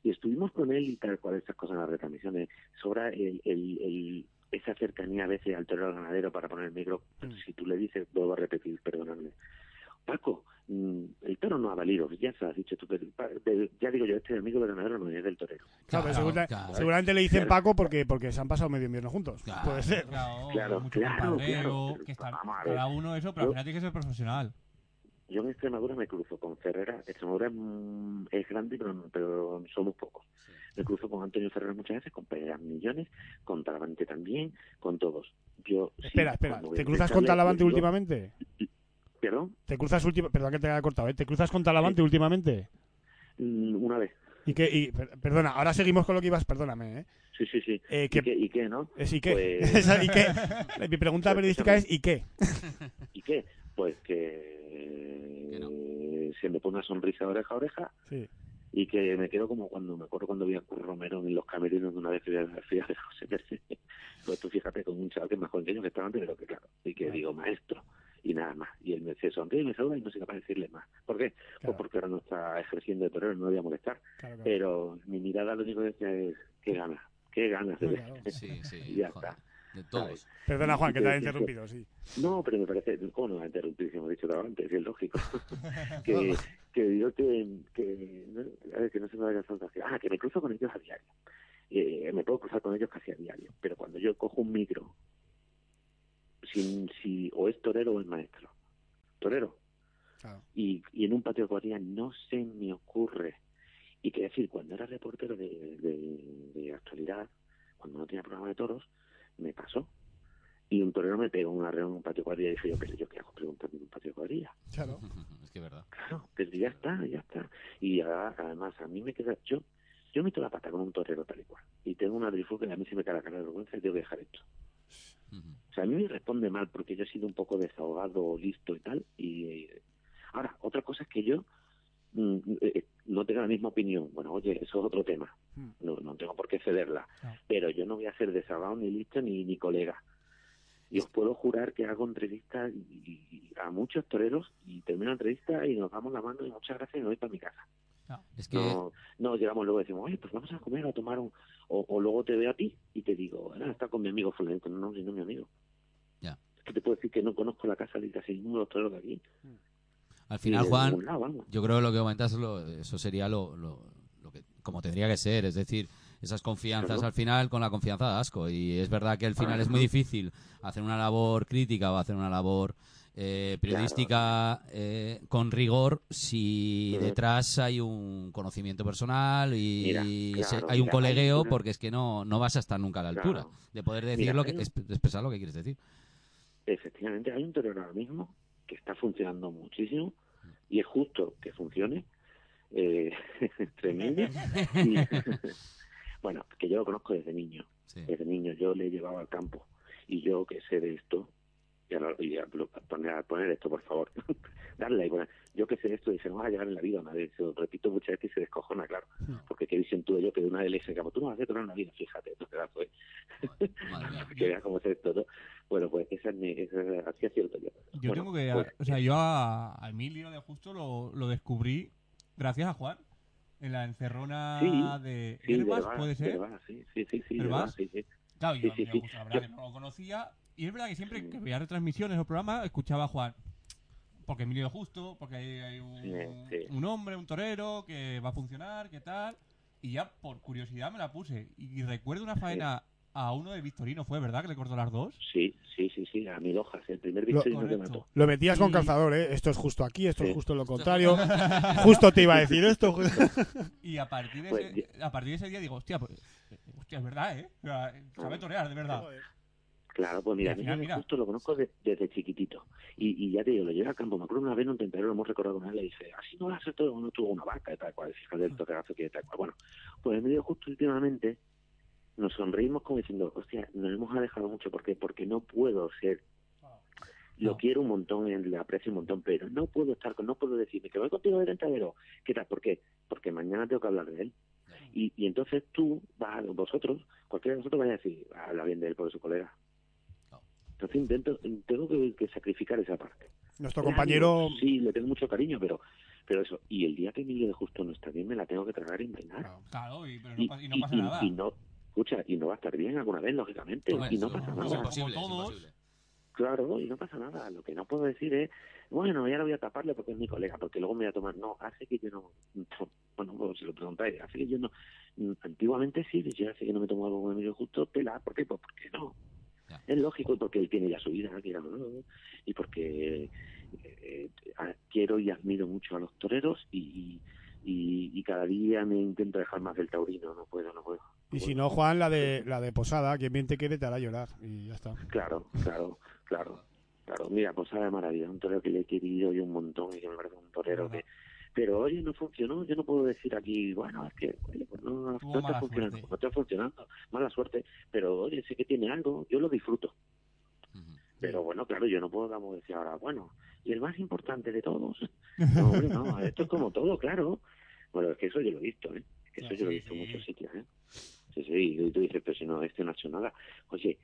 y estuvimos con él y tal cual estas cosas en las retransmisiones sobra el, el, el- esa cercanía a veces al torero al ganadero para poner el micro Mm. si tú le dices vuelvo a repetir perdóname Paco el toro no ha valido ya se lo has dicho tú ya digo yo este amigo del ganadero no es del torero Claro, pero Claro, segura- claro. seguramente le dicen Claro. Paco porque, porque se han pasado medio invierno juntos. Claro. Puede ser. Claro, Claro, mucho claro, que está- Vamos a ver. cada uno eso, pero al Yo- final tiene que ser profesional. yo en Extremadura me cruzo con Ferrera Extremadura es, mm, es grande pero, pero somos pocos me cruzo con Antonio Ferreras muchas veces, con Pereira Millones, con Talavante también, con todos. Yo sí, Espera, espera. ¿Te cruzas con Talavante últimamente? ¿Perdón? ¿Te cruzas últimamente? Perdón que te haya cortado, ¿eh? ¿Te cruzas con Talavante últimamente? Mm, Una vez. ¿Y qué? Y, per- perdona, ahora seguimos con lo que ibas, perdóname, ¿eh? Sí, sí, sí. Eh, ¿Y, ¿qué- qué, ¿Y qué, no? es ¿Y qué? Pues- Esa, [LAUGHS] ¿Y qué? [LAUGHS] Mi pregunta Pues, periodística es ¿y qué? [LAUGHS] ¿Y qué? Pues que, Que no. eh, se me pone una sonrisa de oreja a oreja Sí. y que me quedo como cuando me acuerdo cuando vi a Curro Romero en los camerinos de una vez que fui a José. Pues tú fíjate con un chaval que es más joven que yo, que estaba antes de lo que claro. Y que digo, maestro, y nada más. Y él me se sonríe, me saluda y no soy capaz de decirle más. ¿Por qué? Claro. Pues porque ahora no está ejerciendo de torero, no voy a molestar. Claro, claro. Pero mi mirada lo único que decía es, qué ganas, qué ganas de ver. Claro. Sí, sí. [LAUGHS] Ya joder. está. De todos. Perdona, Juan, que te y ha que- interrumpido, sí. No, pero me parece, ¿cómo no me ha interrumpido? Si hemos dicho todo antes, y es lógico. [LAUGHS] que, que digo que, que, no, a ver, que no se me vaya a saltar. Ah, que me cruzo con ellos a diario. Eh, me puedo cruzar con ellos casi a diario. Pero cuando yo cojo un micro, sin, si o es torero o es maestro. Torero. Claro. Y, y en un patio de cuadrilla no se me ocurre. Y que decir, cuando era reportero de, de, de actualidad, cuando no tenía programa de toros, me pasó. Y un torero me pegó una reunión en un patio de cuadrilla y dije yo, pero yo qué hago preguntando en un patio de cuadrilla. Claro. [LAUGHS] es que es verdad. Claro, pero ya está, ya está. Y además, a mí me queda. Yo yo meto la pata con un torero tal y cual. Y tengo una trifulca que a mí se me cae la cara de vergüenza y tengo que dejar esto. O sea, a mí me responde mal porque yo he sido un poco desahogado, listo y tal. Y eh, ahora, otra cosa es que yo mm, eh, no tenga la misma opinión. Bueno, oye, eso es otro tema. Mm. No, no tengo por qué cederla. Pero yo no voy a ser desahogado ni listo ni, ni colega. Y os puedo jurar que hago entrevistas y- y a muchos toreros y termino la entrevista y nos damos la mano y muchas gracias y me voy para mi casa. Es que No, no llegamos luego y decimos, oye, pues vamos a comer o a tomar un... O, o luego te veo a ti y te digo, ah, está con mi amigo fulanito. No, no, no mi amigo. Ya. Es que te puedo decir que no conozco la casa de casi ninguno de los toreros de aquí. al final, Juan, lado, yo creo que lo que comentas, lo- eso sería lo, lo, lo que como tendría que ser, es decir, esas confianzas Claro. al final con la confianza de asco. Y es verdad que al final es muy difícil hacer una labor crítica o hacer una labor eh, periodística eh, con rigor si Ujú. detrás hay un conocimiento personal y Mira, se- claro, hay un mira, colegueo hay porque es que no, no vas a estar nunca a la altura Claro. de poder decir Mira, lo que expresar lo que quieres decir. Efectivamente, hay un torero ahora mismo que está funcionando muchísimo y es justo que funcione eh, [LAUGHS] tremendo. Y, [LAUGHS] bueno, que yo lo conozco desde niño. Sí. desde niño yo le llevaba al campo y yo que sé de esto y a, la- y a- a poner, a poner esto por favor [LAUGHS] darle ahí, poner, yo que sé de esto dice no vas a llegar en la vida una vez se lo repito muchas veces y se descojona claro porque qué visión tuve yo que de una dije como tú no vas a hacer en la vida fíjate no pedazo eh Madre mía. [LAUGHS] que veas cómo es esto ¿no? bueno pues esa es mi esa, así ha sido yo Yo Bueno, tengo que. pues, o sea, yo a, Emilio de Justo lo, lo descubrí gracias a Juan. En la encerrona Sí, de sí, Herbas, Herbás, puede ser. Herbás, sí sí sí sí. Herbás, sí, sí. Claro, yo Sí, sí, sí. De que no lo conocía. Y es verdad que siempre que veía retransmisiones o programas, escuchaba a Juan. Porque Emilio Justo, porque hay, hay un, Sí, sí. un hombre, un torero que va a funcionar, qué tal. Y ya por curiosidad me la puse. Y recuerdo una faena a uno de Victorino, ¿fue verdad que le cortó las dos? sí sí sí sí a mil hojas el primer Lo- victorino que Correcto. mató Lo metías con calzador, ¿eh? Esto es justo aquí, esto es justo lo contrario. [LAUGHS] justo te iba a decir esto. [LAUGHS] Y a partir de, Pues, ese, a partir de ese día digo, hostia, pues, eh, hostia, es verdad, ¿eh? O sea, sabe torear, de verdad. Claro, pues mira, yo mira. justo lo conozco de- desde chiquitito. Y, y ya te digo, lo llevé al campo. Me acuerdo una vez en un tentadero, lo hemos recordado con él, le dice, así no a ser todo, uno tuvo una vaca y tal cual, fíjate el toquerazo que tal cual. Bueno, pues en medio justo últimamente nos sonreímos como diciendo, hostia, nos hemos alejado mucho. ¿Por qué? Porque no puedo ser. Lo No. quiero un montón, eh, le aprecio un montón, pero no puedo estar con, no puedo decirme que voy contigo de tentadero. ¿Qué tal? ¿Por qué? Porque mañana tengo que hablar de él. Y, y entonces tú, vas, vosotros, cualquiera de vosotros vaya a decir, habla bien de él por su colega. Entonces intento, tengo que, que sacrificar esa parte. Nuestro Era compañero, amigo, Sí, le tengo mucho cariño, pero pero eso. Y el día que Emilio de Justo no está bien, me la tengo que tragar y envainar. Claro. Claro, y, pero no, Y, pa- y no y- pasa y- nada. y no, escucha, y no va a estar bien alguna vez, lógicamente. Y no pasa nada. es imposible, Como es todos. imposible. Claro, y no pasa nada. Lo que no puedo decir es, bueno, ya lo voy a taparle porque es mi colega, porque luego me voy a tomar. No, hace que yo no. Bueno, pues si lo preguntáis, hace que yo no. mm, Antiguamente sí, yo hace que no me tomo algo con Emilio Justo, tela. ¿Por qué? Pues porque no. Ya. Es lógico, porque él tiene ya su vida, y porque eh, a- quiero y admiro mucho a los toreros y, y, y cada día me intento dejar más del taurino. No puedo, no puedo. y si no, Juan, la de la de Posada, quien bien te quiere te hará llorar. Y ya está. Claro, claro, claro. Claro, mira, pues sabe maravilla, un torero que le he querido yo un montón y que me parece un torero que... Pero oye, no funcionó, yo no puedo decir aquí, bueno, es que oye, pues no, está funcionando, suerte. no está funcionando, mala suerte, pero oye, sé que tiene algo, yo lo disfruto. Pero bueno, claro, yo no puedo como decir ahora, bueno, y el más importante de todos. [LAUGHS] No, hombre, no, esto es como todo, claro. Bueno, es que eso yo lo he visto, ¿eh? Es que eso yo lo he sí, visto en muchos sitios, ¿eh? Sí, sí, y tú dices, pero si no, este no ha hecho nada. Oye,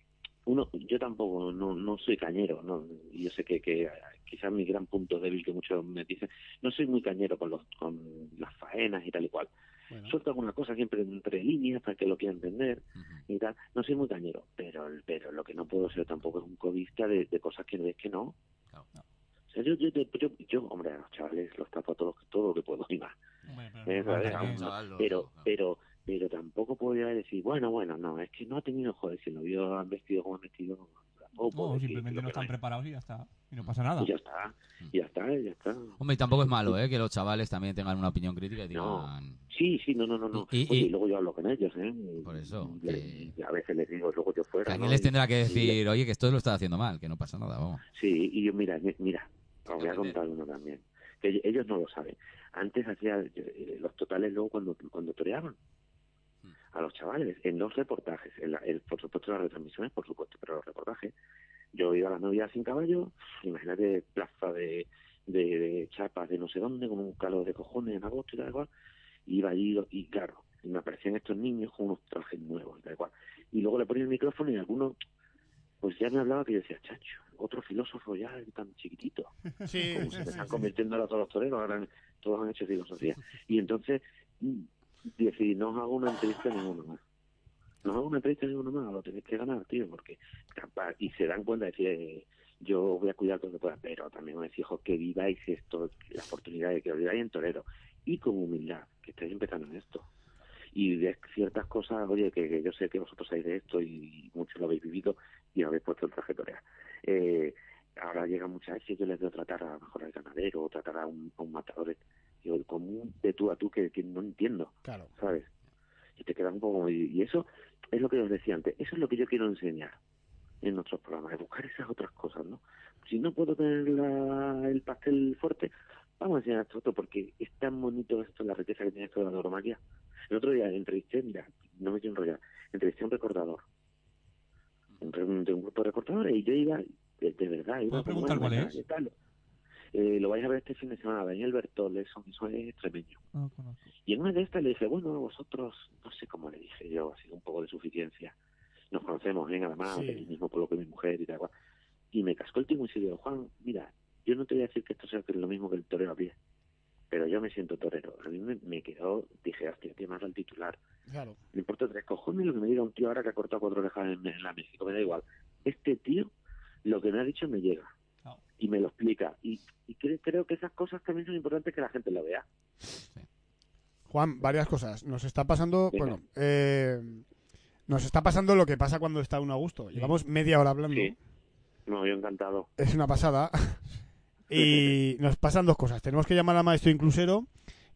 uno, yo tampoco, no, no soy cañero, no, y yo sé que, que quizás mi gran punto débil que muchos me dicen, no soy muy cañero con los, con las faenas y tal y cual. Bueno. Suelto alguna cosa siempre entre líneas para que lo quiera entender y tal. No soy muy cañero, pero pero lo que no puedo ser tampoco es un codista de, de cosas que ves que no. O sea, yo, yo, yo, hombre, a los chavales los tapo a todos todo lo que puedo y más. Pero Eh, pero, pero tampoco podría decir, bueno, bueno, no, es que no ha tenido, joder, si lo vio han vestido como han vestido, tampoco No, simplemente no están hay. preparados y ya está. Y no pasa nada. Y ya está, y ya está, y ya está. Hombre, y tampoco es malo, ¿eh? Que los chavales también tengan una opinión crítica y No. digan... Sí, sí, no, no, no, no. Y- y- Oye, y- y luego yo hablo con ellos, ¿eh? Por eso, Le- que- y a veces les digo, luego yo fuera, alguien ¿no? les tendrá que y- decir, oye, que esto lo estás haciendo mal, que no pasa nada, vamos. Sí, y yo, mira, mi- mira, os voy a contar uno también. Que ell- ellos no lo saben. Antes hacía eh, los totales luego cuando, cuando toreaban. A los chavales, en los reportajes, en la- el- por supuesto las retransmisiones, por supuesto, pero los reportajes. Yo iba a las novias sin caballo, imagínate plaza de, de, de chapas de no sé dónde, con un calor de cojones en agosto y tal cual, y iba allí y claro, y me aparecían estos niños con unos trajes nuevos y tal cual. Y luego le ponía el micrófono y algunos pues ya me hablaba que yo decía, chacho, otro filósofo ya tan chiquitito. Sí, Como se sí, están sí. convirtiendo ahora todos los toreros, ahora todos han hecho filosofía. Y entonces mm, decidí, no os hago una entrevista a ninguno más. No os hago una entrevista a ninguno más, lo tenéis que ganar, tío, porque y se dan cuenta de decir, eh, yo voy a cuidar todo lo que pueda, pero también os exijo que viváis esto, la oportunidad de que lo viváis en torero, y con humildad, que estáis empezando en esto. Y de ciertas cosas, oye, que, yo sé que vosotros sabéis de esto y mucho lo habéis vivido y habéis puesto el traje torear. Eh, ahora llega muchas veces yo les veo tratar a lo mejor al ganadero o tratar a un, a un matador digo, como un de tú a tú que, que no entiendo, Claro. ¿sabes? Y te queda un poco... Y, y eso es lo que os decía antes, eso es lo que yo quiero enseñar en nuestros programas, de buscar esas otras cosas, ¿no? Si no puedo tener la- el pastel fuerte, vamos a enseñar esto otro, porque es tan bonito esto, la riqueza que tiene esto de la tauromaquia. El otro día entrevisté, mira, no me quiero enrollar, entrevisté a un recordador, de un grupo de recordadores, y yo iba, de, de verdad, iba ¿Puedo como preguntar cuál es? tal. Eh, lo vais a ver este fin de semana, Daniel Bertol, eso es extremeño. No. Y en una de estas le dije, bueno, vosotros, no sé cómo le dije yo, así un poco de suficiencia. Nos conocemos bien, además, Sí. del mismo pueblo que mi mujer y tal cual. Y me cascó el timo y se dijo, Juan, mira, yo no te voy a decir que esto sea lo mismo que el torero a pie, pero yo me siento torero. A mí me, me quedó, dije, hostia, tío, más al titular. Claro. Me importa tres cojones lo que me diga un tío ahora que ha cortado cuatro orejas en, en la México, me da igual. Este tío, lo que me ha dicho me llega. Y me lo explica. Y, y cre- creo que esas cosas también son importantes que la gente lo vea. Juan, varias cosas. Nos está pasando, Venga. bueno, eh, nos está pasando lo que pasa cuando está uno a gusto. Llevamos media hora hablando. Sí. No, yo encantado. Es una pasada. [LAUGHS] y nos pasan dos cosas. Tenemos que llamar al maestro inclusero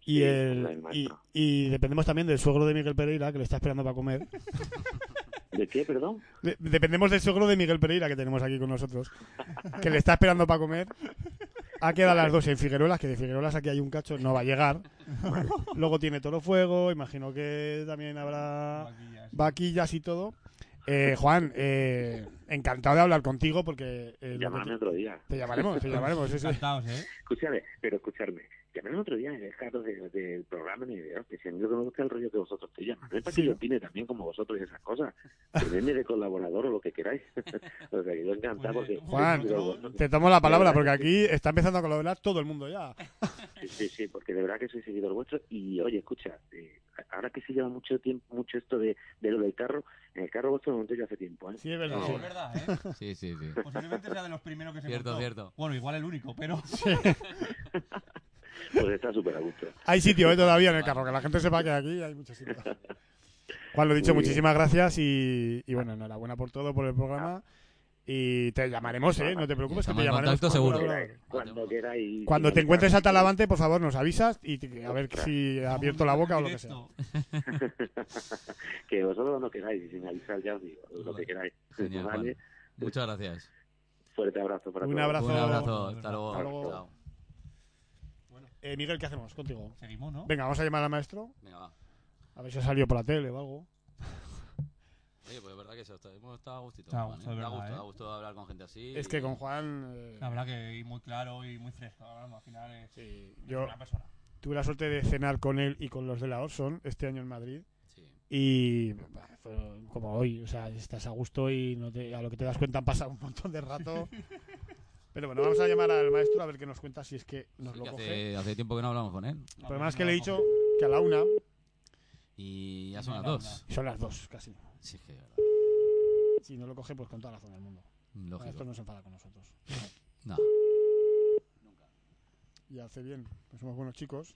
y, Sí, el, y, y dependemos también del suegro de Miguel Pereira, que le está esperando para comer. [LAUGHS] ¿De qué, perdón? De- dependemos del suegro de Miguel Pereira, que tenemos aquí con nosotros, que le está esperando para comer. Ha quedado a las dos en Figuerolas, que de Figuerolas aquí hay un cacho, no va a llegar. Luego tiene Toro Fuego, imagino que también habrá Vaquillas. vaquillas y todo. Eh, Juan, eh, encantado de hablar contigo porque... eh, otro día. te llamaremos, te llamaremos. Encantados, ¿eh? Escúchame, pero escucharme. Llamarme otro día y dejaros de- del programa ni de que si a mí lo que me gusta el rollo que vosotros te llaman. No es para Sí. que yo opine también como vosotros y esas cosas. Tenedme de colaborador o lo que queráis. [LAUGHS] o sea, que yo encantado porque... Juan, pero bueno, Te tomo la palabra De porque que aquí está empezando a colaborar todo el mundo ya. Sí, sí, sí, porque de verdad que soy seguidor vuestro. Y oye, escucha, eh, ahora que se lleva mucho tiempo, mucho esto de, de lo del carro, en el carro vuestro lo monté yo hace tiempo, ¿eh? Sí, es verdad. No, sí. es verdad, ¿eh? [LAUGHS] Sí, sí, sí. Posiblemente sea de los primeros que se Cierto, montó. cierto. Bueno, igual el único, pero... [LAUGHS] Pues está súper a gusto. Hay sitio eh, todavía en el carro, que la gente sepa que aquí hay mucho sitio. [LAUGHS] Juan, lo dicho, Muy bien. muchísimas gracias y, y bueno, enhorabuena por todo, por el programa. Y te llamaremos, ¿eh? No te preocupes, que te llamaremos. contacto cuando- seguro. Cuando queráis. Cuando te encuentres a Talavante, por favor, nos avisas y te- a ver Ostras. si ha abierto la boca o lo que sea. [LAUGHS] Que vosotros no queráis, y sin avisar ya os digo, lo que queráis. Genial, Juan. Vale, Muchas gracias. fuerte abrazo para Un todos. abrazo. Un abrazo. Hasta luego. Hasta luego. Chao. Eh, Miguel, ¿qué hacemos contigo? Seguimos, ¿no? Venga, vamos a llamar al maestro, Venga, va. a ver si ha salido por la tele o algo. [LAUGHS] Oye, pues es verdad que eso, está- hemos estado a gustito. Está a Juan, gusto, ¿eh? es Da verdad, gusto, ¿eh? da gusto hablar con gente así. Es que con Juan... eh, La verdad que y muy claro y muy fresco. Hablando, al final es sí, es yo una persona. tuve la suerte de cenar con él y con los de la Orson este año en Madrid. Sí. Y bah, fue como hoy, o sea, estás a gusto y no te- a lo que te das cuenta han pasado un montón de rato. [LAUGHS] Pero bueno, vamos a llamar al maestro a ver qué nos cuenta si es que nos Sí, lo que coge. hace, hace tiempo que no hablamos con él. El problema es que le he dicho que a la una, Y ya son las dos. son las dos casi. Sí, es que de verdad. Si no lo coge, pues con toda la razón del mundo. Lógico. Esto no se enfada con nosotros. No. y hace bien. Pues somos buenos chicos.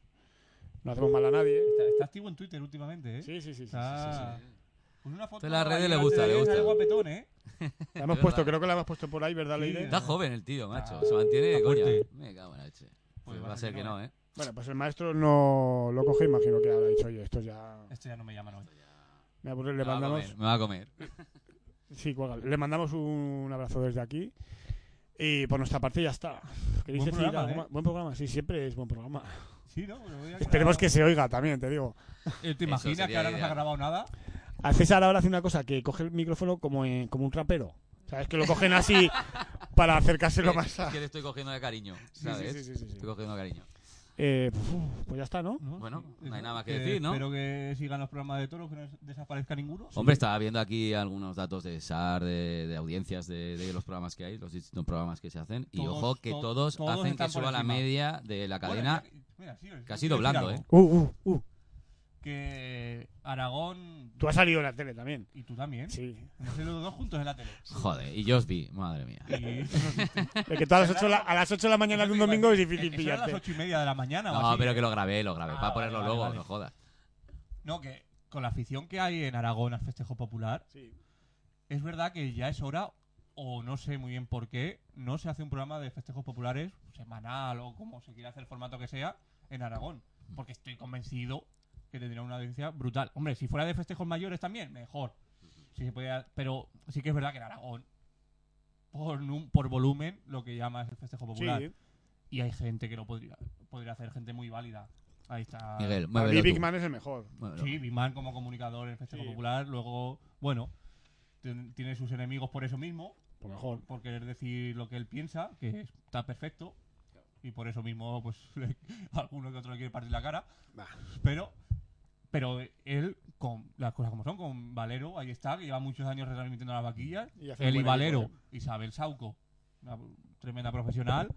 No hacemos mal a nadie. Está, está activo en Twitter últimamente, ¿eh? Sí, sí, sí. sí, sí, sí, sí. Con una foto En las redes ahí le gusta, de le gusta. está guapetón, ¿eh? [LAUGHS] La hemos Es puesto, creo que la hemos puesto por ahí, ¿verdad, Leire? Está joven el tío, macho. Se mantiene, está coña. Me cago en la leche. Pues va a ser que no, ¿eh? Bueno, pues el maestro no lo coge, imagino que habrá dicho, oye, esto ya... Este ya no me llaman hoy. Me aburre, le Me va a mandamos... comer. Me va a comer. [LAUGHS] Sí, cuélgale. Le mandamos un abrazo desde aquí. Y por nuestra parte ya está. ¿Queréis Buen programa, ¿eh? Buen programa, sí, siempre es buen programa. Sí, ¿no? Pero voy a Esperemos que se oiga también, te digo. ¿Te imaginas que ahora no se ha grabado nada? A César ahora hace una cosa, que coge el micrófono como, en- como un rapero. ¿Sabes? Que lo cogen así para acercárselo Es más a... que le estoy cogiendo de cariño, Sí, ¿sabes? sí, sí, sí, sí. Estoy cogiendo de cariño. Eh, puf, pues ya está, ¿no? ¿no? Bueno, no hay nada más que Eh, decir, ¿no? Espero que sigan los programas de toros, que no desaparezca ninguno. Hombre, estaba viendo aquí algunos datos de SAR, de, de audiencias de, de los programas que hay, los distintos programas que se hacen. Y Todos- ojo que to- todos, todos hacen que suba la media de la Bueno, cadena. ya- mira, sí, casi doblando. ¿eh? Uh, uh, uh. Que Aragón Tú has salido en la tele también. y tú también. Sí. Hemos salido los dos juntos en la tele. Joder, y yo os vi, madre mía. Y Es que tú a las 8 de la, a las 8 de la mañana de un domingo es difícil era a las pillarte. ocho y media de la mañana o No, así. pero que lo grabé, lo grabé, Ah, para ponerlo vale, luego, vale. no jodas. No, que con la afición que hay en Aragón al festejo popular, Sí. es verdad que ya es hora, o no sé muy bien por qué, no se hace un programa de festejos populares semanal o como se quiera hacer el formato que sea en Aragón. Porque estoy convencido que tendría una audiencia brutal. Hombre, si fuera de festejos mayores también, mejor. Si se podía- pero sí que es verdad que en Aragón, por, num- por volumen, lo que llama es el festejo popular. Sí. Y hay gente que lo podría, podría hacer, gente muy válida. Ahí está. Miguel, Para mí muévelo Big tú. Man es el mejor. Muévelo. Sí, Big Man como comunicador en el Festejo Sí. Popular. Luego, bueno, tiene sus enemigos por eso mismo, Por mejor. por querer decir lo que él piensa, que está perfecto. Y por eso mismo, pues, [LAUGHS] alguno que otro le quiere partir la cara. Pero, pero él, con las cosas como son, con Valero, ahí está, que lleva muchos años retransmitiendo las vaquillas. Y hace un Él y Valero, equipo, Isabel Sauco, una tremenda profesional.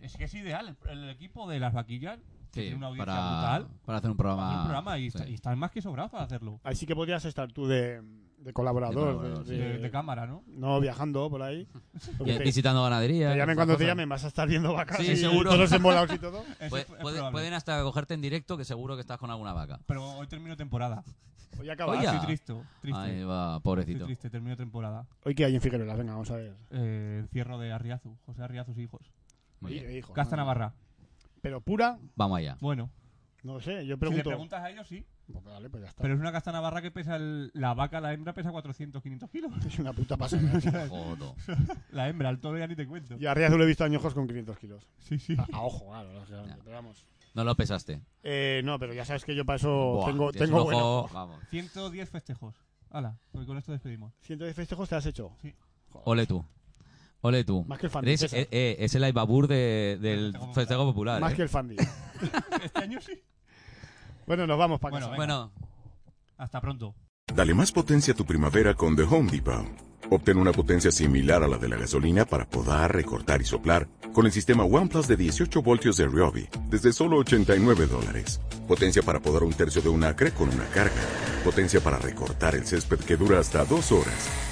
Es que es ideal el, el equipo de las vaquillas. Sí, tiene una audiencia para, brutal. para hacer un programa. hacer un programa y, sí. está- y están más que sobrados para hacerlo. Ahí sí que podrías estar tú de, de colaborador. De colaborador, de- sí. De, de cámara, ¿no? No viajando por ahí. [LAUGHS] Porque Vi- te, Visitando ganadería. te llamen cuando te llamen, vas a estar viendo vacas Sí, y seguro. todos embolados y [LAUGHS] todo. Puede- puede- pueden hasta cogerte en directo que seguro que estás con alguna vaca. Pero hoy termino temporada. Hoy acaba. Estoy Ya. triste. Triste. Ahí va, Estoy pobrecito. triste, termino temporada. Hoy que hay en Figueroa, venga, vamos a ver. Eh, encierro de Arriazu, José Arriazu y hijos. Muy bien. Hijo, Casta no. Navarra. Pero pura, Vamos allá. Bueno, no sé, yo si le pregunto. preguntas a ellos, sí. Pues vale, pues ya está. Pero es una casta navarra que pesa el- la vaca, la hembra pesa 400, 500 kilos. Es una puta [LAUGHS] pasada. Jodo. La hembra, el toro ya ni te cuento. y a Riazu le he visto añojos con 500 kilos. Sí, sí. A, a ojo, claro. lógicamente, Pero vamos. No lo pesaste. Eh, no, pero ya sabes que yo para eso Buah, tengo, tienes tengo un ojo, bueno. Vamos. 110 festejos. Hala, pues con esto despedimos. Cientos de festejos te has hecho. Sí. Joder. Ole tú. Ole tú. Más que el Fandi. Eres, eh, eh, es el Aibabur de, del Festejo festejo popular. Más eh. que el Fandi. [LAUGHS] Este año sí. Bueno, nos vamos para Bueno, casa. Bueno, Hasta pronto. Dale más potencia a tu primavera con The Home Depot. Obtén una potencia similar a la de la gasolina para podar, recortar y soplar con el sistema OnePlus de 18 voltios de Ryobi desde solo 89 dólares. Potencia para podar un tercio de un acre con una carga. Potencia para recortar el césped que dura hasta dos horas.